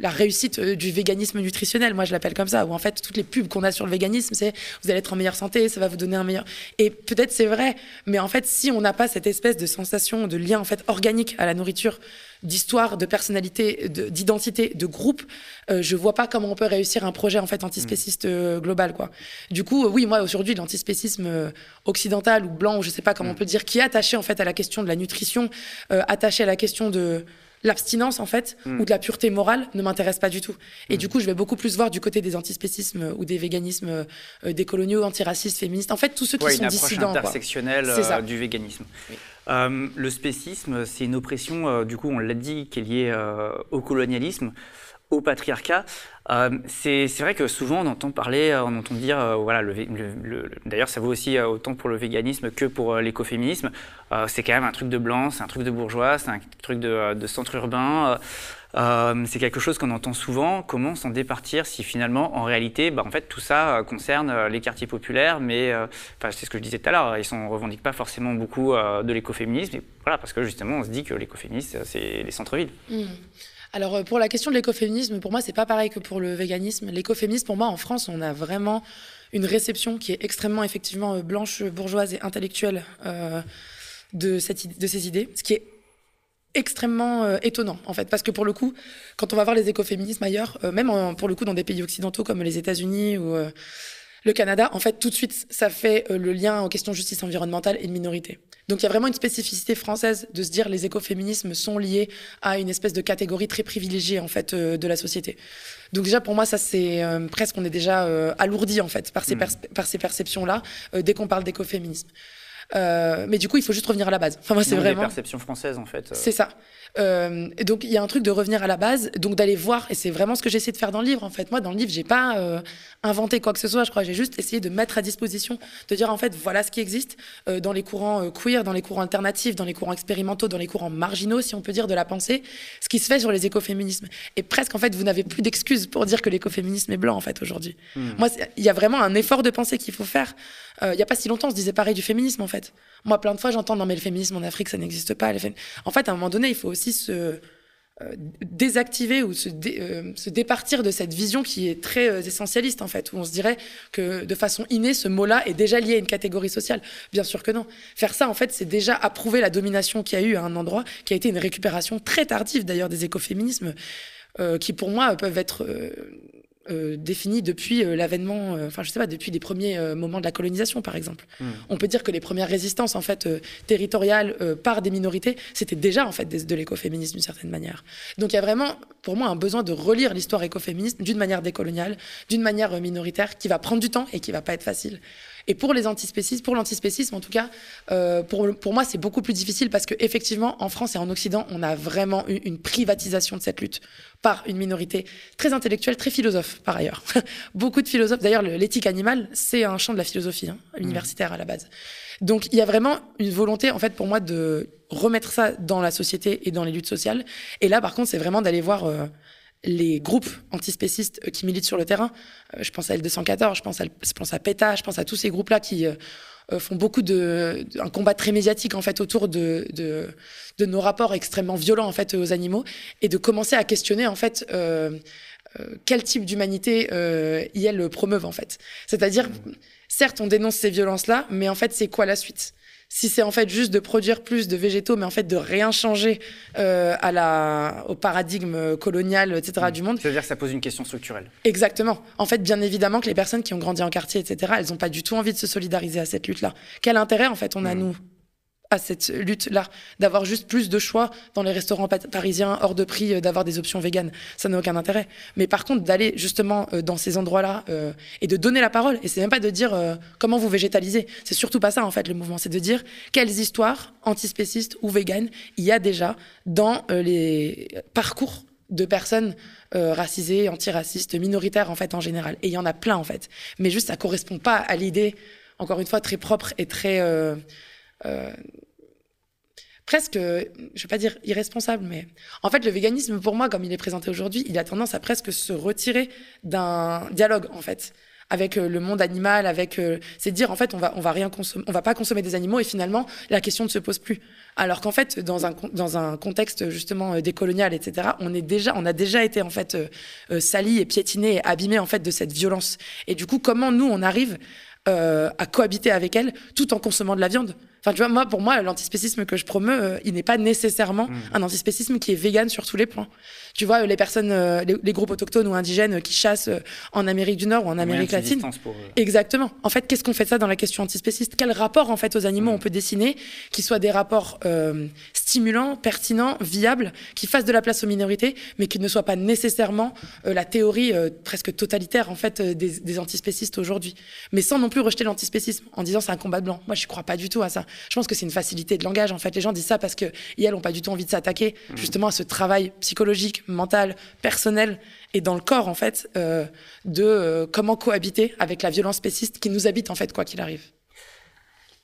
la réussite euh, du véganisme nutritionnel, moi je l'appelle comme ça, où en fait toutes les pubs qu'on a sur le véganisme, c'est vous allez être en meilleure santé, ça va vous donner un meilleur. Et peut-être c'est vrai, mais en fait si on n'a pas cette espèce de sensation, de lien en fait organique à la nourriture, d'histoire, de personnalité, d'identité, de, groupe, euh, je vois pas comment on peut réussir un projet en fait antispéciste euh, global quoi. Du coup, oui, moi aujourd'hui l'antispécisme occidental ou blanc, ou je sais pas comment on mm. peut dire, qui est attaché en fait à la question de la nutrition, attaché à la question de l'abstinence en fait hmm. ou de la pureté morale ne m'intéresse pas du tout. Et hmm. du coup, je vais beaucoup plus voir du côté des antispécismes ou des véganismes euh, décoloniaux, antiracistes, féministes. En fait, tous ceux qui sont dissidents. Intersectionnelle euh, du véganisme. Euh, le spécisme, c'est une oppression, du coup, on l'a dit, qui est liée au colonialisme. Au patriarcat. Euh, c'est vrai que souvent on entend parler, on entend dire, voilà, le, d'ailleurs ça vaut aussi autant pour le véganisme que pour l'écoféminisme, c'est quand même un truc de blanc, c'est un truc de bourgeois, c'est un truc de, centre urbain. Euh, c'est quelque chose qu'on entend souvent. Comment s'en départir si finalement, en réalité, bah, en fait, tout ça euh, concerne euh, les quartiers populaires, mais c'est ce que je disais tout à l'heure, ils ne revendiquent pas forcément beaucoup de l'écoféminisme. Voilà, parce que justement, on se dit que l'écoféminisme, c'est les centres-villes. Mmh. Alors pour la question de l'écoféminisme, pour moi, c'est pas pareil que pour le véganisme. L'écoféminisme, pour moi, en France, on a vraiment une réception qui est extrêmement effectivement blanche, bourgeoise et intellectuelle de, cette, de ces idées, ce qui est extrêmement euh, étonnant en fait parce que pour le coup quand on va voir les écoféminismes ailleurs euh, même pour le coup dans des pays occidentaux comme les États-Unis ou euh, le Canada en fait tout de suite ça fait le lien aux questions de justice environnementale et de minorité. Donc il y a vraiment une spécificité française de se dire les écoféminismes sont liés à une espèce de catégorie très privilégiée en fait de la société. Donc déjà pour moi ça c'est presque on est déjà alourdi en fait par ces, mmh. par ces perceptions là dès qu'on parle d'écoféminisme euh, mais du coup, il faut juste revenir à la base. Enfin, moi, c'est vraiment. perception française, en fait. Euh. C'est ça. Euh, donc il y a un truc de revenir à la base, donc d'aller voir, et c'est vraiment ce que j'essaie de faire dans le livre. En fait, moi, dans le livre, j'ai pas euh, inventé quoi que ce soit. Je crois, j'ai juste essayé de mettre à disposition, de dire en fait, voilà ce qui existe euh, dans les courants queer, dans les courants alternatifs, dans les courants expérimentaux, dans les courants marginaux, si on peut dire, de la pensée, ce qui se fait sur les écoféminismes. Et presque, en fait, vous n'avez plus d'excuses pour dire que l'écoféminisme est blanc, en fait, aujourd'hui. Hmm. Moi, il y a vraiment un effort de pensée qu'il faut faire. Il y a pas si longtemps, on se disait pareil du féminisme, en fait. Moi, plein de fois, j'entends non mais le féminisme en Afrique, ça n'existe pas. En fait, à un moment donné, il faut aussi se euh, désactiver ou se, euh, se, départir de cette vision qui est très euh, essentialiste en fait, où on se dirait que de façon innée, ce mot-là est déjà lié à une catégorie sociale. Bien sûr que non. Faire ça, en fait, c'est déjà approuver la domination qu'il y a eu à un endroit, qui a été une récupération très tardive d'ailleurs des écoféminismes, qui pour moi peuvent être euh, défini depuis euh, l'avènement, euh, enfin je sais pas, depuis les premiers moments de la colonisation par exemple. Hmm. On peut dire que les premières résistances en fait territoriales par des minorités, c'était déjà en fait de, l'écoféminisme d'une certaine manière. Donc il y a vraiment pour moi un besoin de relire l'histoire écoféministe d'une manière décoloniale, d'une manière minoritaire, qui va prendre du temps et qui va pas être facile. Et pour les antispécistes, pour l'antispécisme en tout cas, euh, pour, pour moi c'est beaucoup plus difficile parce qu'effectivement en France et en Occident, on a vraiment eu une privatisation de cette lutte par une minorité très intellectuelle, très philosophe par ailleurs. beaucoup de philosophes, d'ailleurs l'éthique animale, c'est un champ de la philosophie hein, mmh. universitaire à la base. Donc il y a vraiment une volonté en fait pour moi de remettre ça dans la société et dans les luttes sociales. Et là par contre c'est vraiment d'aller voir... Euh, les groupes antispécistes euh, qui militent sur le terrain. Euh, je pense à L214, je pense à, PETA, je pense à tous ces groupes-là qui euh, font beaucoup de, un combat très médiatique en fait autour de, de, de, nos rapports extrêmement violents en fait aux animaux et de commencer à questionner en fait quel type d'humanité euh, ils promeuvent en fait. C'est-à-dire, certes, on dénonce ces violences-là, mais en fait, c'est quoi la suite? Si c'est en fait juste de produire plus de végétaux, mais en fait de rien changer euh, à la, au paradigme colonial, etc. Mmh. du monde. C'est-à-dire que ça pose une question structurelle. Exactement. En fait, bien évidemment que les personnes qui ont grandi en quartier, etc., elles n'ont pas du tout envie de se solidariser à cette lutte-là. Quel intérêt, en fait, on a, mmh. nous, à cette lutte-là, d'avoir juste plus de choix dans les restaurants parisiens, hors de prix, euh, d'avoir des options véganes. Ça n'a aucun intérêt. Mais par contre, d'aller justement euh, dans ces endroits-là euh, et de donner la parole, et c'est même pas de dire comment vous végétalisez, c'est surtout pas ça en fait le mouvement, c'est de dire quelles histoires antispécistes ou véganes il y a déjà dans les parcours de personnes racisées, antiracistes, minoritaires en fait en général. Et il y en a plein en fait. Mais juste ça correspond pas à l'idée, encore une fois, très propre et très euh, presque, je vais pas dire irresponsable, mais en fait, le véganisme, pour moi, comme il est présenté aujourd'hui, il a tendance à presque se retirer d'un dialogue, en fait, avec euh, le monde animal, avec, euh, c'est dire, en fait, on va, on va rien consommer, on va pas consommer des animaux, et finalement, la question ne se pose plus. Alors qu'en fait, dans un, dans un contexte justement décolonial, etc., on est déjà, on a déjà été en fait sali et piétiné et abîmé en fait de cette violence. Et du coup, comment nous on arrive à cohabiter avec elle tout en consommant de la viande? Enfin, tu vois, moi, pour moi, l'antispécisme que je promeus, euh, il n'est pas nécessairement mmh. un antispécisme qui est vegan sur tous les points. Tu vois, les personnes, euh, les, groupes autochtones ou indigènes qui chassent euh, en Amérique du Nord ou en Amérique latine. Exactement. En fait, qu'est-ce qu'on fait ça dans la question antispéciste? Quel rapport, en fait, aux animaux mmh. on peut dessiner qui soient des rapports stimulants, pertinents, viables, qui fassent de la place aux minorités, mais qui ne soient pas nécessairement la théorie presque totalitaire, en fait, des, des antispécistes aujourd'hui? Mais sans non plus rejeter l'antispécisme en disant c'est un combat blanc. Moi, je crois pas du tout à ça. Je pense que c'est une facilité de langage. En fait, les gens disent ça parce que elles n'ont pas du tout envie de s'attaquer mmh. justement à ce travail psychologique, mental, personnel et dans le corps en fait euh, de euh, comment cohabiter avec la violence spéciste qui nous habite en fait quoi qu'il arrive.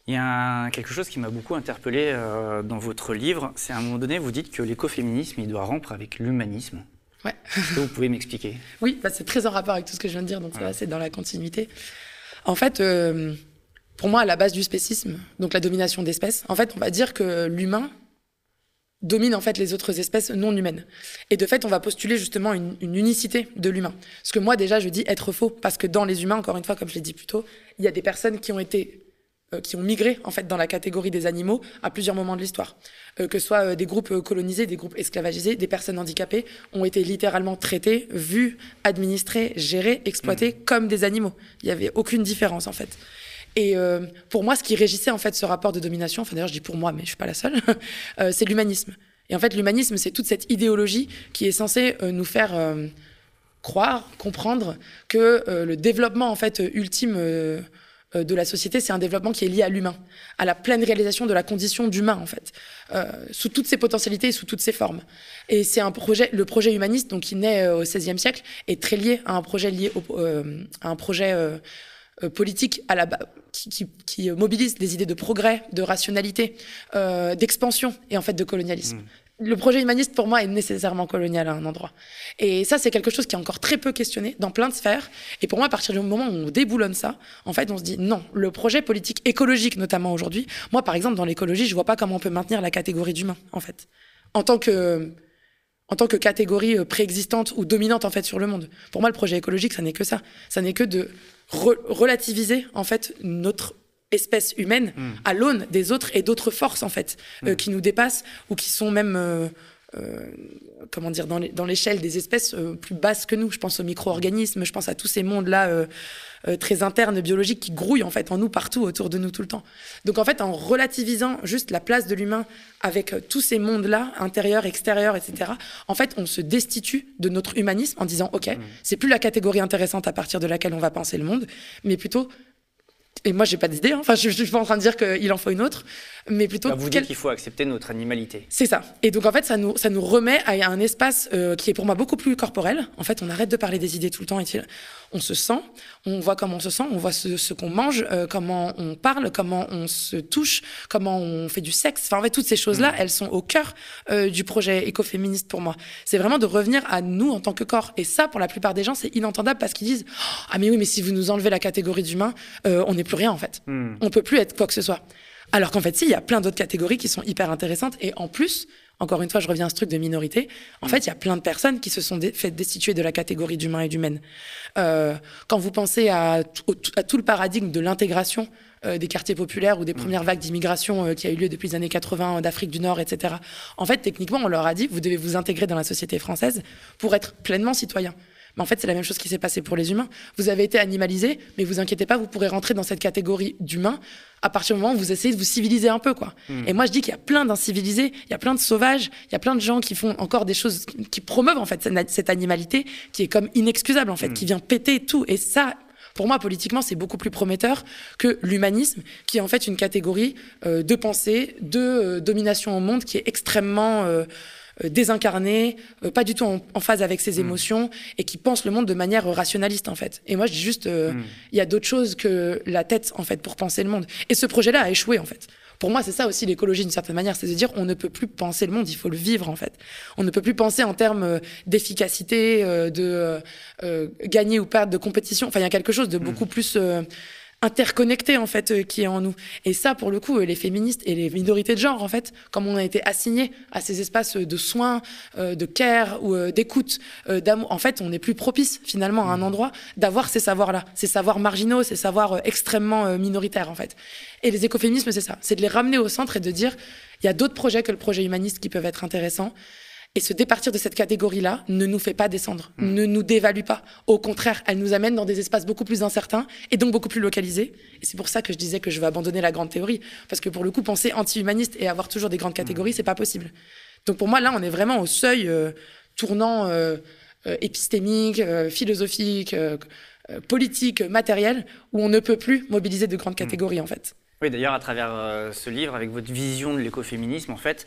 Il y a quelque chose qui m'a beaucoup interpellé euh, dans votre livre, c'est à un moment donné vous dites que l'écoféminisme il doit rompre avec l'humanisme. Ouais. Que vous pouvez m'expliquer? Oui, bah, c'est très en rapport avec tout ce que je viens de dire, donc c'est dans la continuité. En fait, pour moi, à la base du spécisme, donc la domination d'espèces, en fait, on va dire que l'humain domine en fait les autres espèces non humaines. Et de fait, on va postuler justement une, unicité de l'humain. Ce que moi déjà je dis être faux, parce que dans les humains, encore une fois, comme je l'ai dit plus tôt, il y a des personnes qui ont été euh, qui ont migré en fait dans la catégorie des animaux à plusieurs moments de l'histoire, euh, que ce soit euh, des groupes colonisés, des groupes esclavagisés, des personnes handicapées ont été littéralement traitées, vues, administrées, gérées, exploitées mmh. comme des animaux. Il n'y avait aucune différence en fait. Et euh, pour moi, ce qui régissait en fait ce rapport de domination, enfin d'ailleurs je dis pour moi, mais je suis pas la seule, euh, c'est l'humanisme. Et en fait, l'humanisme, c'est toute cette idéologie qui est censée euh, nous faire croire, comprendre que le développement en fait ultime de la société, c'est un développement qui est lié à l'humain, à la pleine réalisation de la condition d'humain en fait, sous toutes ses potentialités et sous toutes ses formes. Et c'est un projet, le projet humaniste, donc qui naît au XVIe siècle, est très lié à un projet lié au, à un projet euh, politique à la qui, qui, mobilise des idées de progrès, de rationalité, euh, d'expansion et en fait de colonialisme. Mm. Le projet humaniste, pour moi, est nécessairement colonial à un endroit. Et ça, c'est quelque chose qui est encore très peu questionné dans plein de sphères. Et pour moi, à partir du moment où on déboulonne ça, en fait, on se dit non, le projet politique écologique, notamment aujourd'hui, moi, par exemple, dans l'écologie, je vois pas comment on peut maintenir la catégorie d'humain, en fait. En tant que en tant que catégorie euh, préexistante ou dominante en fait sur le monde. Pour moi, le projet écologique, ça n'est que ça. Ça n'est que de relativiser en fait notre espèce humaine hmm. à l'aune des autres et d'autres forces en fait euh, hmm. qui nous dépassent ou qui sont même euh, euh, comment dire dans l'échelle des espèces plus basses que nous. Je pense aux micro-organismes, je pense à tous ces mondes là très internes biologiques qui grouillent en fait en nous partout autour de nous tout le temps. Donc en fait en relativisant juste la place de l'humain avec tous ces mondes là intérieurs, extérieurs, etc. En fait on se destitue de notre humanisme en disant ok hmm. c'est plus la catégorie intéressante à partir de laquelle on va penser le monde, mais plutôt et moi, j'ai pas d'idée. Hein. Enfin, je, je suis pas en train de dire qu'il en faut une autre, mais plutôt. Bah, vous dites qu'il faut accepter notre animalité. C'est ça. Et donc, en fait, ça nous, ça nous remet à un espace euh, qui est pour moi beaucoup plus corporel. En fait, on arrête de parler des idées tout le temps. Et on se sent, on voit comment on se sent, on voit ce, qu'on mange, euh, comment on parle, comment on se touche, comment on fait du sexe. Enfin, en fait, toutes ces choses-là, mm. elles sont au cœur euh, du projet écoféministe pour moi. C'est vraiment de revenir à nous en tant que corps. Et ça, pour la plupart des gens, c'est inentendable parce qu'ils disent Ah, mais oui, mais si vous nous enlevez la catégorie d'humain, on n'est plus rien en fait. Hmm. On peut plus être quoi que ce soit. Alors qu'en fait, si, il y a plein d'autres catégories qui sont hyper intéressantes. Et en plus, encore une fois, je reviens à ce truc de minorité. En hmm. fait, il y a plein de personnes qui se sont fait destituer de la catégorie d'humain et d'humaine. Euh, quand vous pensez à, tout le paradigme de l'intégration euh, des quartiers populaires ou des hmm. premières vagues d'immigration euh, qui a eu lieu depuis les années 80 d'Afrique du Nord, etc. En fait, techniquement, on leur a dit, vous devez vous intégrer dans la société française pour être pleinement citoyen. Mais en fait, c'est la même chose qui s'est passé pour les humains. Vous avez été animalisé, mais vous inquiétez pas, vous pourrez rentrer dans cette catégorie d'humains à partir du moment où vous essayez de vous civiliser un peu, quoi. Hmm. Et moi, je dis qu'il y a plein d'incivilisés, il y a plein de sauvages, il y a plein de gens qui font encore des choses, qui promeuvent en fait cette, animalité qui est comme inexcusable en fait, hmm. qui vient péter tout. Et ça, pour moi, politiquement, c'est beaucoup plus prometteur que l'humanisme, qui est en fait une catégorie euh, de pensée, de euh, domination au monde, qui est extrêmement euh, désincarné, euh, pas du tout en, phase avec ses hmm. émotions et qui pense le monde de manière rationaliste en fait. Et moi je dis juste, euh, hmm. il y a d'autres choses que la tête en fait pour penser le monde. Et ce projet-là a échoué en fait. Pour moi, c'est ça aussi l'écologie d'une certaine manière, c'est de dire on ne peut plus penser le monde, il faut le vivre en fait. On ne peut plus penser en termes d'efficacité, de gagner ou perdre, de compétition. Enfin, il y a quelque chose de hmm. beaucoup plus interconnecté en fait euh, qui est en nous. Et ça, pour le coup, euh, les féministes et les minorités de genre, en fait, comme on a été assignés à ces espaces de soins, euh, de care ou d'écoute, d'amour, en fait, on est plus propice finalement à un mmh. endroit d'avoir ces savoirs-là, ces savoirs marginaux, ces savoirs extrêmement minoritaires en fait. Et les écoféminismes, c'est ça, c'est de les ramener au centre et de dire, il y a d'autres projets que le projet humaniste qui peuvent être intéressants. Et se départir de cette catégorie-là ne nous fait pas descendre, mm. ne nous dévalue pas. Au contraire, elle nous amène dans des espaces beaucoup plus incertains et donc beaucoup plus localisés. Et c'est pour ça que je disais que je vais abandonner la grande théorie. Parce que pour le coup, penser anti-humaniste et avoir toujours des grandes catégories, mm. c'est pas possible. Donc pour moi, là, on est vraiment au seuil euh, tournant euh, euh, épistémique, philosophique, politique, matériel, où on ne peut plus mobiliser de grandes mm. catégories, en fait. Oui, d'ailleurs, à travers ce livre, avec votre vision de l'écoféminisme, en fait,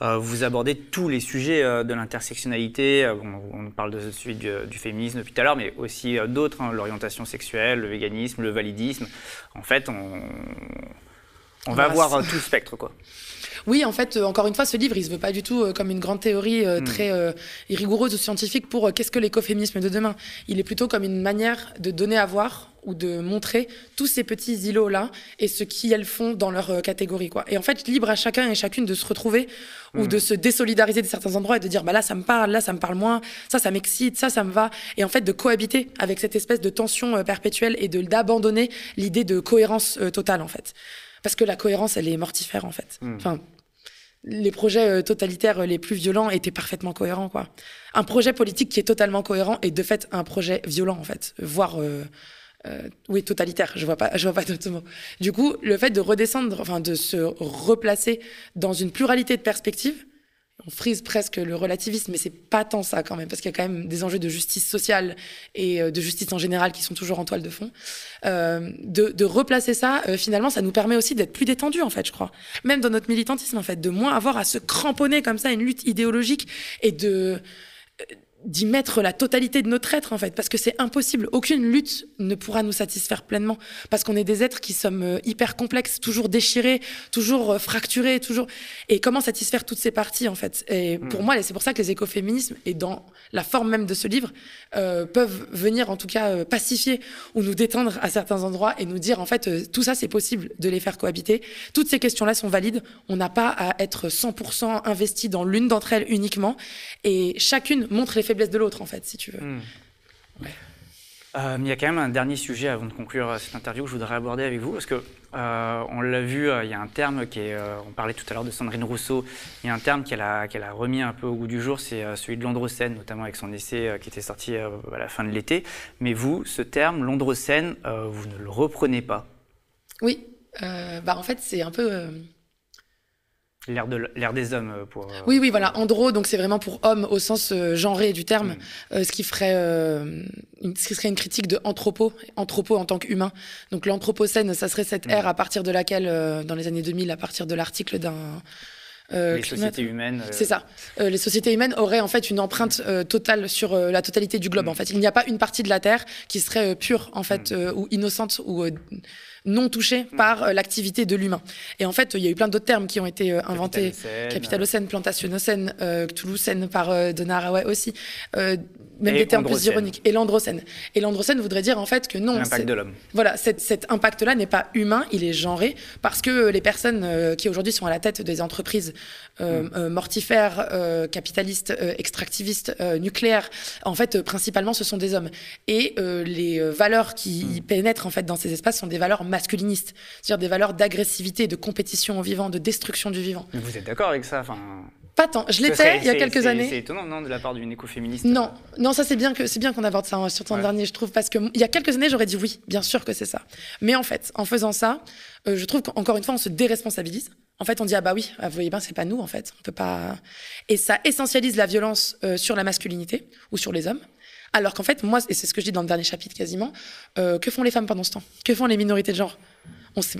vous abordez tous les sujets euh, de l'intersectionnalité. Euh, on, parle de celui du, féminisme depuis tout à l'heure, mais aussi d'autres, hein, l'orientation sexuelle, le véganisme, le validisme. En fait, on, on va avoir tout le spectre, quoi. Oui, en fait, encore une fois, ce livre, il se veut pas du tout comme une grande théorie hmm. très rigoureuse ou scientifique pour qu'est-ce que l'écoféminisme de demain. Il est plutôt comme une manière de donner à voir ou de montrer tous ces petits îlots-là et ce qu'elles font dans leur euh, catégorie. Quoi. Et en fait, libre à chacun et chacune de se retrouver ou de hmm. se désolidariser de certains endroits et de dire bah là ça me parle, là ça me parle moins, ça ça m'excite, ça ça me va. Et en fait de cohabiter avec cette espèce de tension euh, perpétuelle et de d'abandonner l'idée de cohérence euh, totale en fait. Parce que la cohérence elle est mortifère en fait. Hmm. Enfin, les projets totalitaires les plus violents étaient parfaitement cohérents quoi. Un projet politique qui est totalement cohérent est de fait un projet violent en fait, voire euh, oui, totalitaire, je vois pas, je vois pas d'autre mot. Du coup, le fait de redescendre, enfin de se replacer dans une pluralité de perspectives, on frise presque le relativisme, mais c'est pas tant ça quand même, parce qu'il y a quand même des enjeux de justice sociale et euh, de justice en général qui sont toujours en toile de fond. Euh, de, de, replacer ça, euh, finalement, ça nous permet aussi d'être plus détendus, en fait, je crois. Même dans notre militantisme, en fait, de moins avoir à se cramponner comme ça à une lutte idéologique et de d'y mettre la totalité de notre être en fait parce que c'est impossible. Aucune lutte ne pourra nous satisfaire pleinement parce qu'on est des êtres qui sommes euh, hyper complexes toujours déchirés toujours euh, fracturés toujours. Et comment satisfaire toutes ces parties en fait? Et hmm. pour moi c'est pour ça que les écoféminismes et dans la forme même de ce livre euh, peuvent venir en tout cas pacifier ou nous détendre à certains endroits et nous dire en fait tout ça c'est possible de les faire cohabiter. Toutes ces questions là sont valides. On n'a pas à être 100% investi dans l'une d'entre elles uniquement. Et chacune montre les faiblesse de l'autre, en fait, si tu veux. Euh, il y a quand même un dernier sujet avant de conclure euh, cette interview que je voudrais aborder avec vous, parce que euh, on l'a vu, il y a un terme qui est, on parlait tout à l'heure de Sandrine Rousseau, il y a un terme qu'elle a, qu'elle a remis un peu au goût du jour, c'est celui de l'androcène, notamment avec son essai qui était sorti à la fin de l'été. Mais vous, ce terme, l'androcène, vous ne le reprenez pas? Oui, bah en fait c'est un peu L'ère de l'ère des hommes euh, pour. Euh, oui, oui, voilà. Andro, donc c'est vraiment pour homme au sens euh, genré du terme, mm. ce qui ferait, une, ce qui serait une critique de anthropo, anthropo en tant qu'humain. Donc l'anthropocène, ça serait cette mm. ère à partir de laquelle, dans les années 2000, à partir de l'article d'un les sociétés humaines. C'est ça. les sociétés humaines auraient en fait une empreinte totale sur la totalité du globe. Mm. En fait, il n'y a pas une partie de la Terre qui serait pure en fait ou innocente ou non touchés mm. par euh, l'activité de l'humain. Et en fait, il y a eu plein d'autres termes qui ont été euh, inventés. Capitalocène, plantationocène, euh, Toulousène par euh, Haraway aussi. même des termes plus ironiques. Et l'androcène. Et l'androcène voudrait dire en fait que non. L'impact de l'homme. Voilà, cet impact-là n'est pas humain, il est genré parce que les personnes qui aujourd'hui sont à la tête des entreprises mm. mortifères, capitalistes, extractivistes, nucléaires, en fait, principalement, ce sont des hommes. Et les valeurs qui mm. pénètrent en fait dans ces espaces sont des valeurs masculiniste, c'est-à-dire des valeurs d'agressivité, de compétition au vivant, de destruction du vivant. Vous êtes d'accord avec ça enfin... Pas tant. Je l'étais il y a quelques années. C'est étonnant, non, de la part d'une écoféministe? Non, non, ça c'est bien que c'est bien qu'on aborde ça hein, sur ton dernier, je trouve, parce que il y a quelques années, j'aurais dit oui, bien sûr que c'est ça. Mais en fait, en faisant ça, euh, je trouve qu'encore une fois, on se déresponsabilise. En fait, on dit ah bah oui, ah, vous voyez bien, c'est pas nous en fait, on peut pas. Et ça essentialise la violence euh, sur la masculinité ou sur les hommes. Alors qu'en fait, moi, et c'est ce que je dis dans le dernier chapitre quasiment, euh, que font les femmes pendant ce temps? Que font les minorités de genre?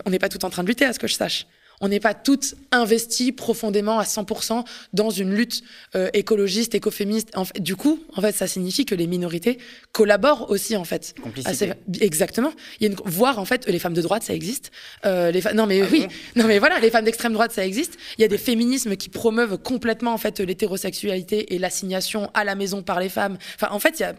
On n'est pas tout en train de lutter, à ce que je sache. On n'est pas toutes investies profondément à 100% dans une lutte euh, écologiste, écoféministe. En fait, du coup, en fait, ça signifie que les minorités collaborent aussi, en fait. Complicité. Exactement. Il y a une... Voir, en fait, les femmes de droite, ça existe. Euh, les Non, mais ah oui. non, mais voilà, les femmes d'extrême droite, ça existe. Il y a des féminismes qui promeuvent complètement, en fait, l'hétérosexualité et l'assignation à la maison par les femmes. Enfin, en fait, il y a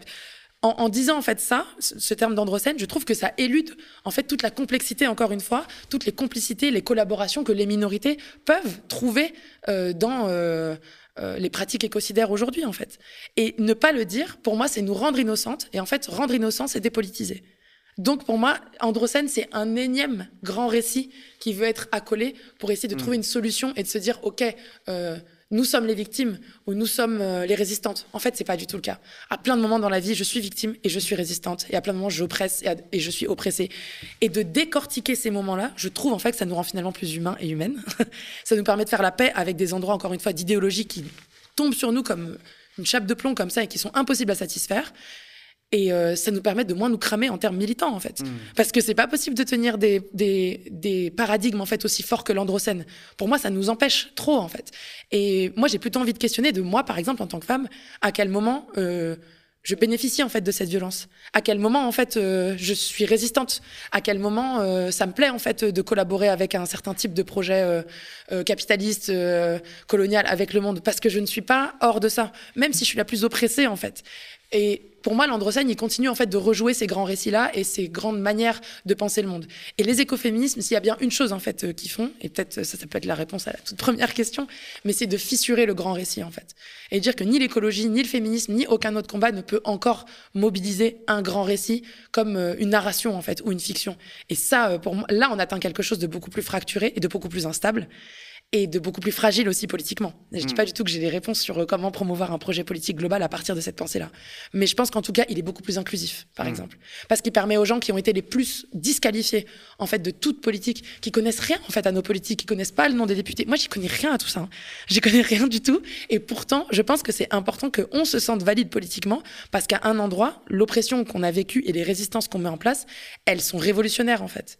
en, disant en fait ça, ce, terme d'androcène, je trouve que ça élude en fait toute la complexité, encore une fois, toutes les complicités, les collaborations que les minorités peuvent trouver euh, dans euh, euh, les pratiques écocidaires aujourd'hui en fait. Et ne pas le dire, pour moi, c'est nous rendre innocentes. Et en fait, rendre innocent, c'est dépolitiser. Donc pour moi, Androcène, c'est un énième grand récit qui veut être accolé pour essayer de mm. trouver une solution et de se dire, ok nous sommes les victimes ou nous sommes euh, les résistantes. En fait, c'est pas du tout le cas. À plein de moments dans la vie, je suis victime et je suis résistante. Et à plein de moments, j'oppresse et, et, je suis oppressée. Et de décortiquer ces moments-là, je trouve en fait que ça nous rend finalement plus humains et humaines. ça nous permet de faire la paix avec des endroits, encore une fois, d'idéologie qui tombent sur nous comme une chape de plomb comme ça et qui sont impossibles à satisfaire. Et euh, ça nous permet de moins nous cramer en termes militants, en fait. Mmh. Parce que c'est pas possible de tenir des, des, des, paradigmes, en fait, aussi forts que l'androcène. Pour moi, ça nous empêche trop, en fait. Et moi, j'ai plutôt envie de questionner de moi, par exemple, en tant que femme, à quel moment euh, je bénéficie en fait de cette violence? À quel moment en fait euh, je suis résistante? À quel moment euh, ça me plaît en fait de collaborer avec un certain type de projet euh, capitaliste colonial avec le monde? Parce que je ne suis pas hors de ça, même si je suis la plus oppressée en fait. Et pour moi, l'androcène, il continue en fait de rejouer ces grands récits-là et ces grandes manières de penser le monde. Et les écoféminismes, s'il y a bien une chose en fait euh, qu'ils font, et peut-être ça, ça peut être la réponse à la toute première question, mais c'est de fissurer le grand récit en fait et dire que ni l'écologie, ni le féminisme, ni aucun autre combat ne peut encore mobiliser un grand récit comme euh, une narration en fait ou une fiction. Et ça, euh, là, on atteint quelque chose de beaucoup plus fracturé et de beaucoup plus instable et de beaucoup plus fragile aussi politiquement. Je ne dis mm. pas du tout que j'ai des réponses sur euh, comment promouvoir un projet politique global à partir de cette pensée-là. Mais je pense qu'en tout cas, il est beaucoup plus inclusif, par mm. exemple. Parce qu'il permet aux gens qui ont été les plus disqualifiés, en fait, de toute politique, qui connaissent rien, en fait, à nos politiques, qui connaissent pas le nom des députés. Moi, j'y connais rien à tout ça. Hein. J'y connais rien du tout. Et pourtant, je pense que c'est important qu'on se sente valide politiquement, parce qu'à un endroit, l'oppression qu'on a vécue et les résistances qu'on met en place, elles sont révolutionnaires, en fait.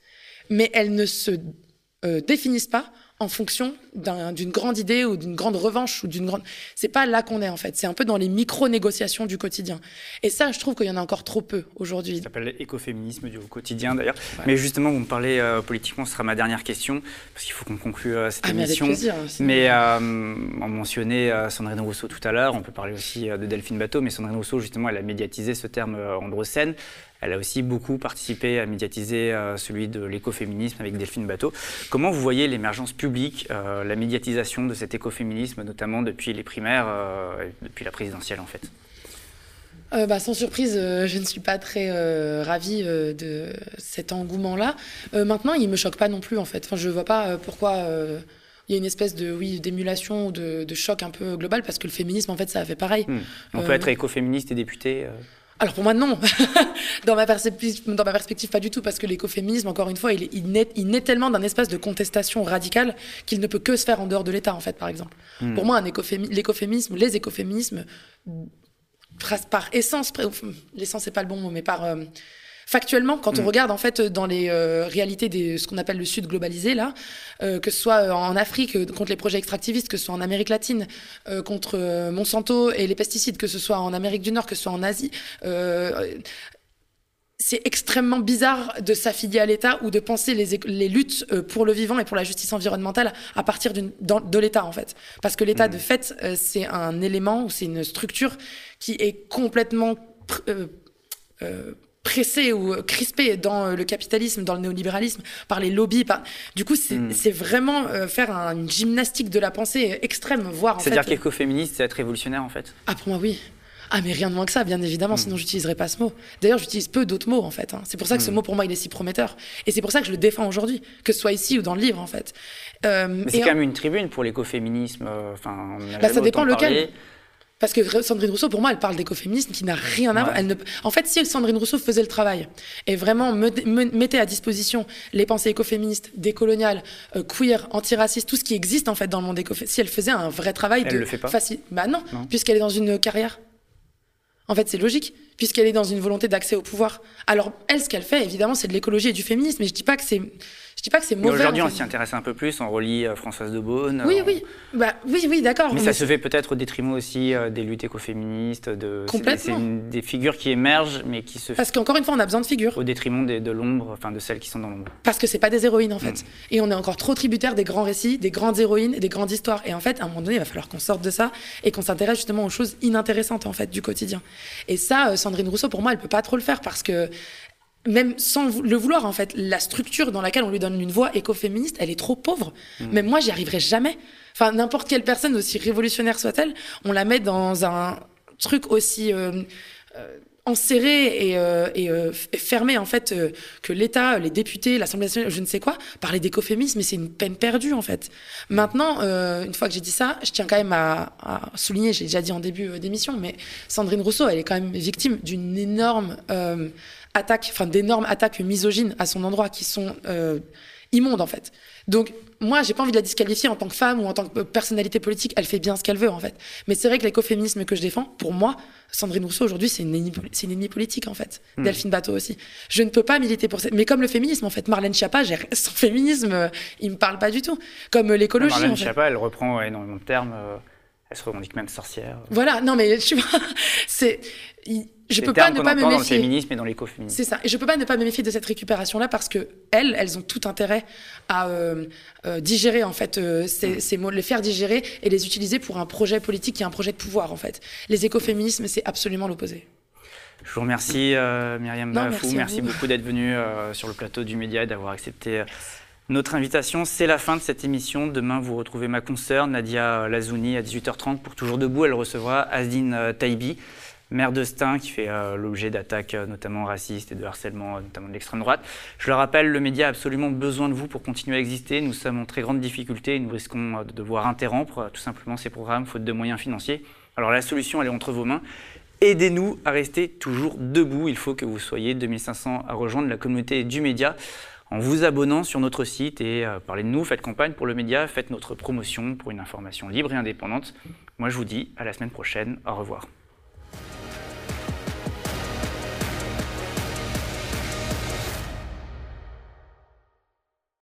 Mais elles ne se euh, définissent pas en fonction d'une grande idée ou d'une grande revanche ou d'une grande. C'est pas là qu'on est en fait. C'est un peu dans les micro-négociations du quotidien. Et ça, je trouve qu'il y en a encore trop peu aujourd'hui. Ça s'appelle l'écoféminisme du quotidien d'ailleurs. Mais justement, vous me parlez euh, politiquement, ce sera ma dernière question parce qu'il faut qu'on conclue euh, cette ah, émission. Mais, plaisir, mais euh, on mentionnait Sandrine Rousseau tout à l'heure. On peut parler aussi de Delphine Bateau, mais Sandrine Rousseau justement, elle a médiatisé ce terme androcène. Elle a aussi beaucoup participé à médiatiser euh, celui de l'écoféminisme avec Delphine Bateau. Comment vous voyez l'émergence publique, euh, la médiatisation de cet écoféminisme, notamment depuis les primaires, euh, depuis la présidentielle en fait? Bah, sans surprise, je ne suis pas très ravie de cet engouement-là. maintenant, il me choque pas non plus, en fait. Enfin, je vois pas pourquoi il y a une espèce de oui d'émulation ou de, choc un peu global parce que le féminisme, en fait, ça a fait pareil. Hmm. On peut être écoféministe et député. Alors pour moi, non. dans, ma perspective, dans ma perspective, pas du tout, parce que l'écoféminisme, encore une fois, il, il, naît, il naît, tellement d'un espace de contestation radicale qu'il ne peut que se faire en dehors de l'État, en fait, par exemple. Hmm. Pour moi, l'écoféminisme, les écoféminismes, par essence, l'essence c'est pas le bon mot, mais par... Euh, factuellement, quand on mm. regarde en fait dans les euh, réalités de ce qu'on appelle le Sud globalisé là, euh, que ce soit euh, en Afrique contre les projets extractivistes, que ce soit en Amérique latine contre Monsanto et les pesticides, que ce soit en Amérique du Nord, que ce soit en Asie. c'est extrêmement bizarre de s'affilier à l'État ou de penser les, les, luttes pour le vivant et pour la justice environnementale à partir de l'État en fait. Parce que l'État mm. de fait, c'est un élément ou c'est une structure qui est complètement pressé ou euh, crispé dans euh, le capitalisme, dans le néolibéralisme, par les lobbies. Par... Du coup, c'est hmm. vraiment euh, faire une gymnastique de la pensée extrême, voire C'est-à-dire qu'écoféministe, c'est être révolutionnaire en fait? Ah, pour moi, oui. Ah, mais rien de moins que ça, bien évidemment, hmm. sinon j'utiliserais pas ce mot. D'ailleurs, j'utilise peu d'autres mots, en fait. Hein. C'est pour ça que ce hmm. mot, pour moi, il est si prometteur. Et c'est pour ça que je le défends aujourd'hui, que ce soit ici ou dans le livre, en fait. mais c'est quand même une tribune pour l'écoféminisme. Enfin, bah, ça dépend lequel. Parce que Sandrine Rousseau, pour moi, elle parle d'écoféminisme qui n'a rien à voir. Ne... En fait, si Sandrine Rousseau faisait le travail et vraiment mettait à disposition les pensées écoféministes, décoloniales, euh, queer, antiracistes, tout ce qui existe en fait dans le monde écoféministe, si elle faisait un vrai travail elle de le facile, bah non, puisqu'elle est dans une carrière. En fait, c'est logique, puisqu'elle est dans une volonté d'accès au pouvoir. Alors, elle, ce qu'elle fait, évidemment, c'est de l'écologie et du féminisme, mais je dis pas que c'est je dis pas que c'est mauvais. Aujourd'hui, on s'y intéresse un peu plus, on relit euh, Françoise de Beaune. Oui, oui, bah, oui, oui, d'accord. Mais, ça se fait peut-être au détriment aussi euh, des luttes écoféministes. De... Complètement. Des figures qui émergent, mais qui se. Parce qu'encore une fois, on a besoin de figures. Au détriment de l'ombre, enfin de celles qui sont dans l'ombre. Parce que c'est pas des héroïnes en fait. Mm. Et on est encore trop tributaire des grands récits, des grandes héroïnes des grandes histoires. Et en fait, à un moment donné, il va falloir qu'on sorte de ça et qu'on s'intéresse justement aux choses inintéressantes en fait du quotidien. Et ça, euh, Sandrine Rousseau, pour moi, elle peut pas trop le faire parce que même sans le vouloir en fait, la structure dans laquelle on lui donne une voix écoféministe, elle est trop pauvre. Mmh. Même moi, j'y arriverai jamais. Enfin, n'importe quelle personne, aussi révolutionnaire soit-elle, on la met dans un truc aussi euh, euh, enserré et, euh, et fermé en fait que l'État, les députés, l'Assemblée nationale, je ne sais quoi, parler d'écoféminisme, mais c'est une peine perdue en fait. Maintenant, une fois que j'ai dit ça, je tiens quand même à, à souligner, j'ai déjà dit en début d'émission, mais Sandrine Rousseau, elle est quand même victime d'une énorme attaques, enfin d'énormes attaques misogynes à son endroit qui sont euh, immonde en fait. Donc moi, j'ai pas envie de la disqualifier en tant que femme ou en tant que personnalité politique. Elle fait bien ce qu'elle veut en fait. Mais c'est vrai que l'écoféminisme que je défends, pour moi, Sandrine Rousseau aujourd'hui, c'est une, ennemie, c'est une ennemie politique en fait. Hmm. Delphine Bateau aussi. Je ne peux pas militer pour ça. Mais comme le féminisme en fait, Marlène Schiappa, son féminisme, euh, il me parle pas du tout. Comme l'écologie. Marlène en Schiappa, elle reprend énormément de termes. Euh, elle se revendique même sorcière. Voilà, non mais tu vois, c'est je peux pas ne pas me méfier. dans le féminisme et dans l'écoféminisme. C'est ça. Et je peux pas ne pas me méfier de cette récupération-là parce que elles, elles ont tout intérêt à euh, euh, digérer en fait euh, ces, mm. ces, mots, les faire digérer et les utiliser pour un projet politique qui est un projet de pouvoir en fait. Les écoféminismes, c'est absolument l'opposé. Je vous remercie Myriam Merci, merci beaucoup d'être venue sur le plateau du Média et d'avoir accepté notre invitation. C'est la fin de cette émission. Demain, vous retrouvez ma consoeur Nadia Lazouni à 18h30 pour Toujours Debout. Elle recevra Asdine Taibi maire de Stein, qui fait euh, l'objet d'attaques euh, notamment racistes et de harcèlement, euh, notamment de l'extrême droite. Je le rappelle, le média a absolument besoin de vous pour continuer à exister. Nous sommes en très grande difficulté et nous risquons de devoir interrompre tout simplement ces programmes faute de moyens financiers. Alors la solution, elle est entre vos mains. Aidez-nous à rester toujours debout. Il faut que vous soyez 2500 à rejoindre la communauté du média en vous abonnant sur notre site et parlez de nous, faites campagne pour le média, faites notre promotion pour une information libre et indépendante. Moi, je vous dis à la semaine prochaine. Au revoir.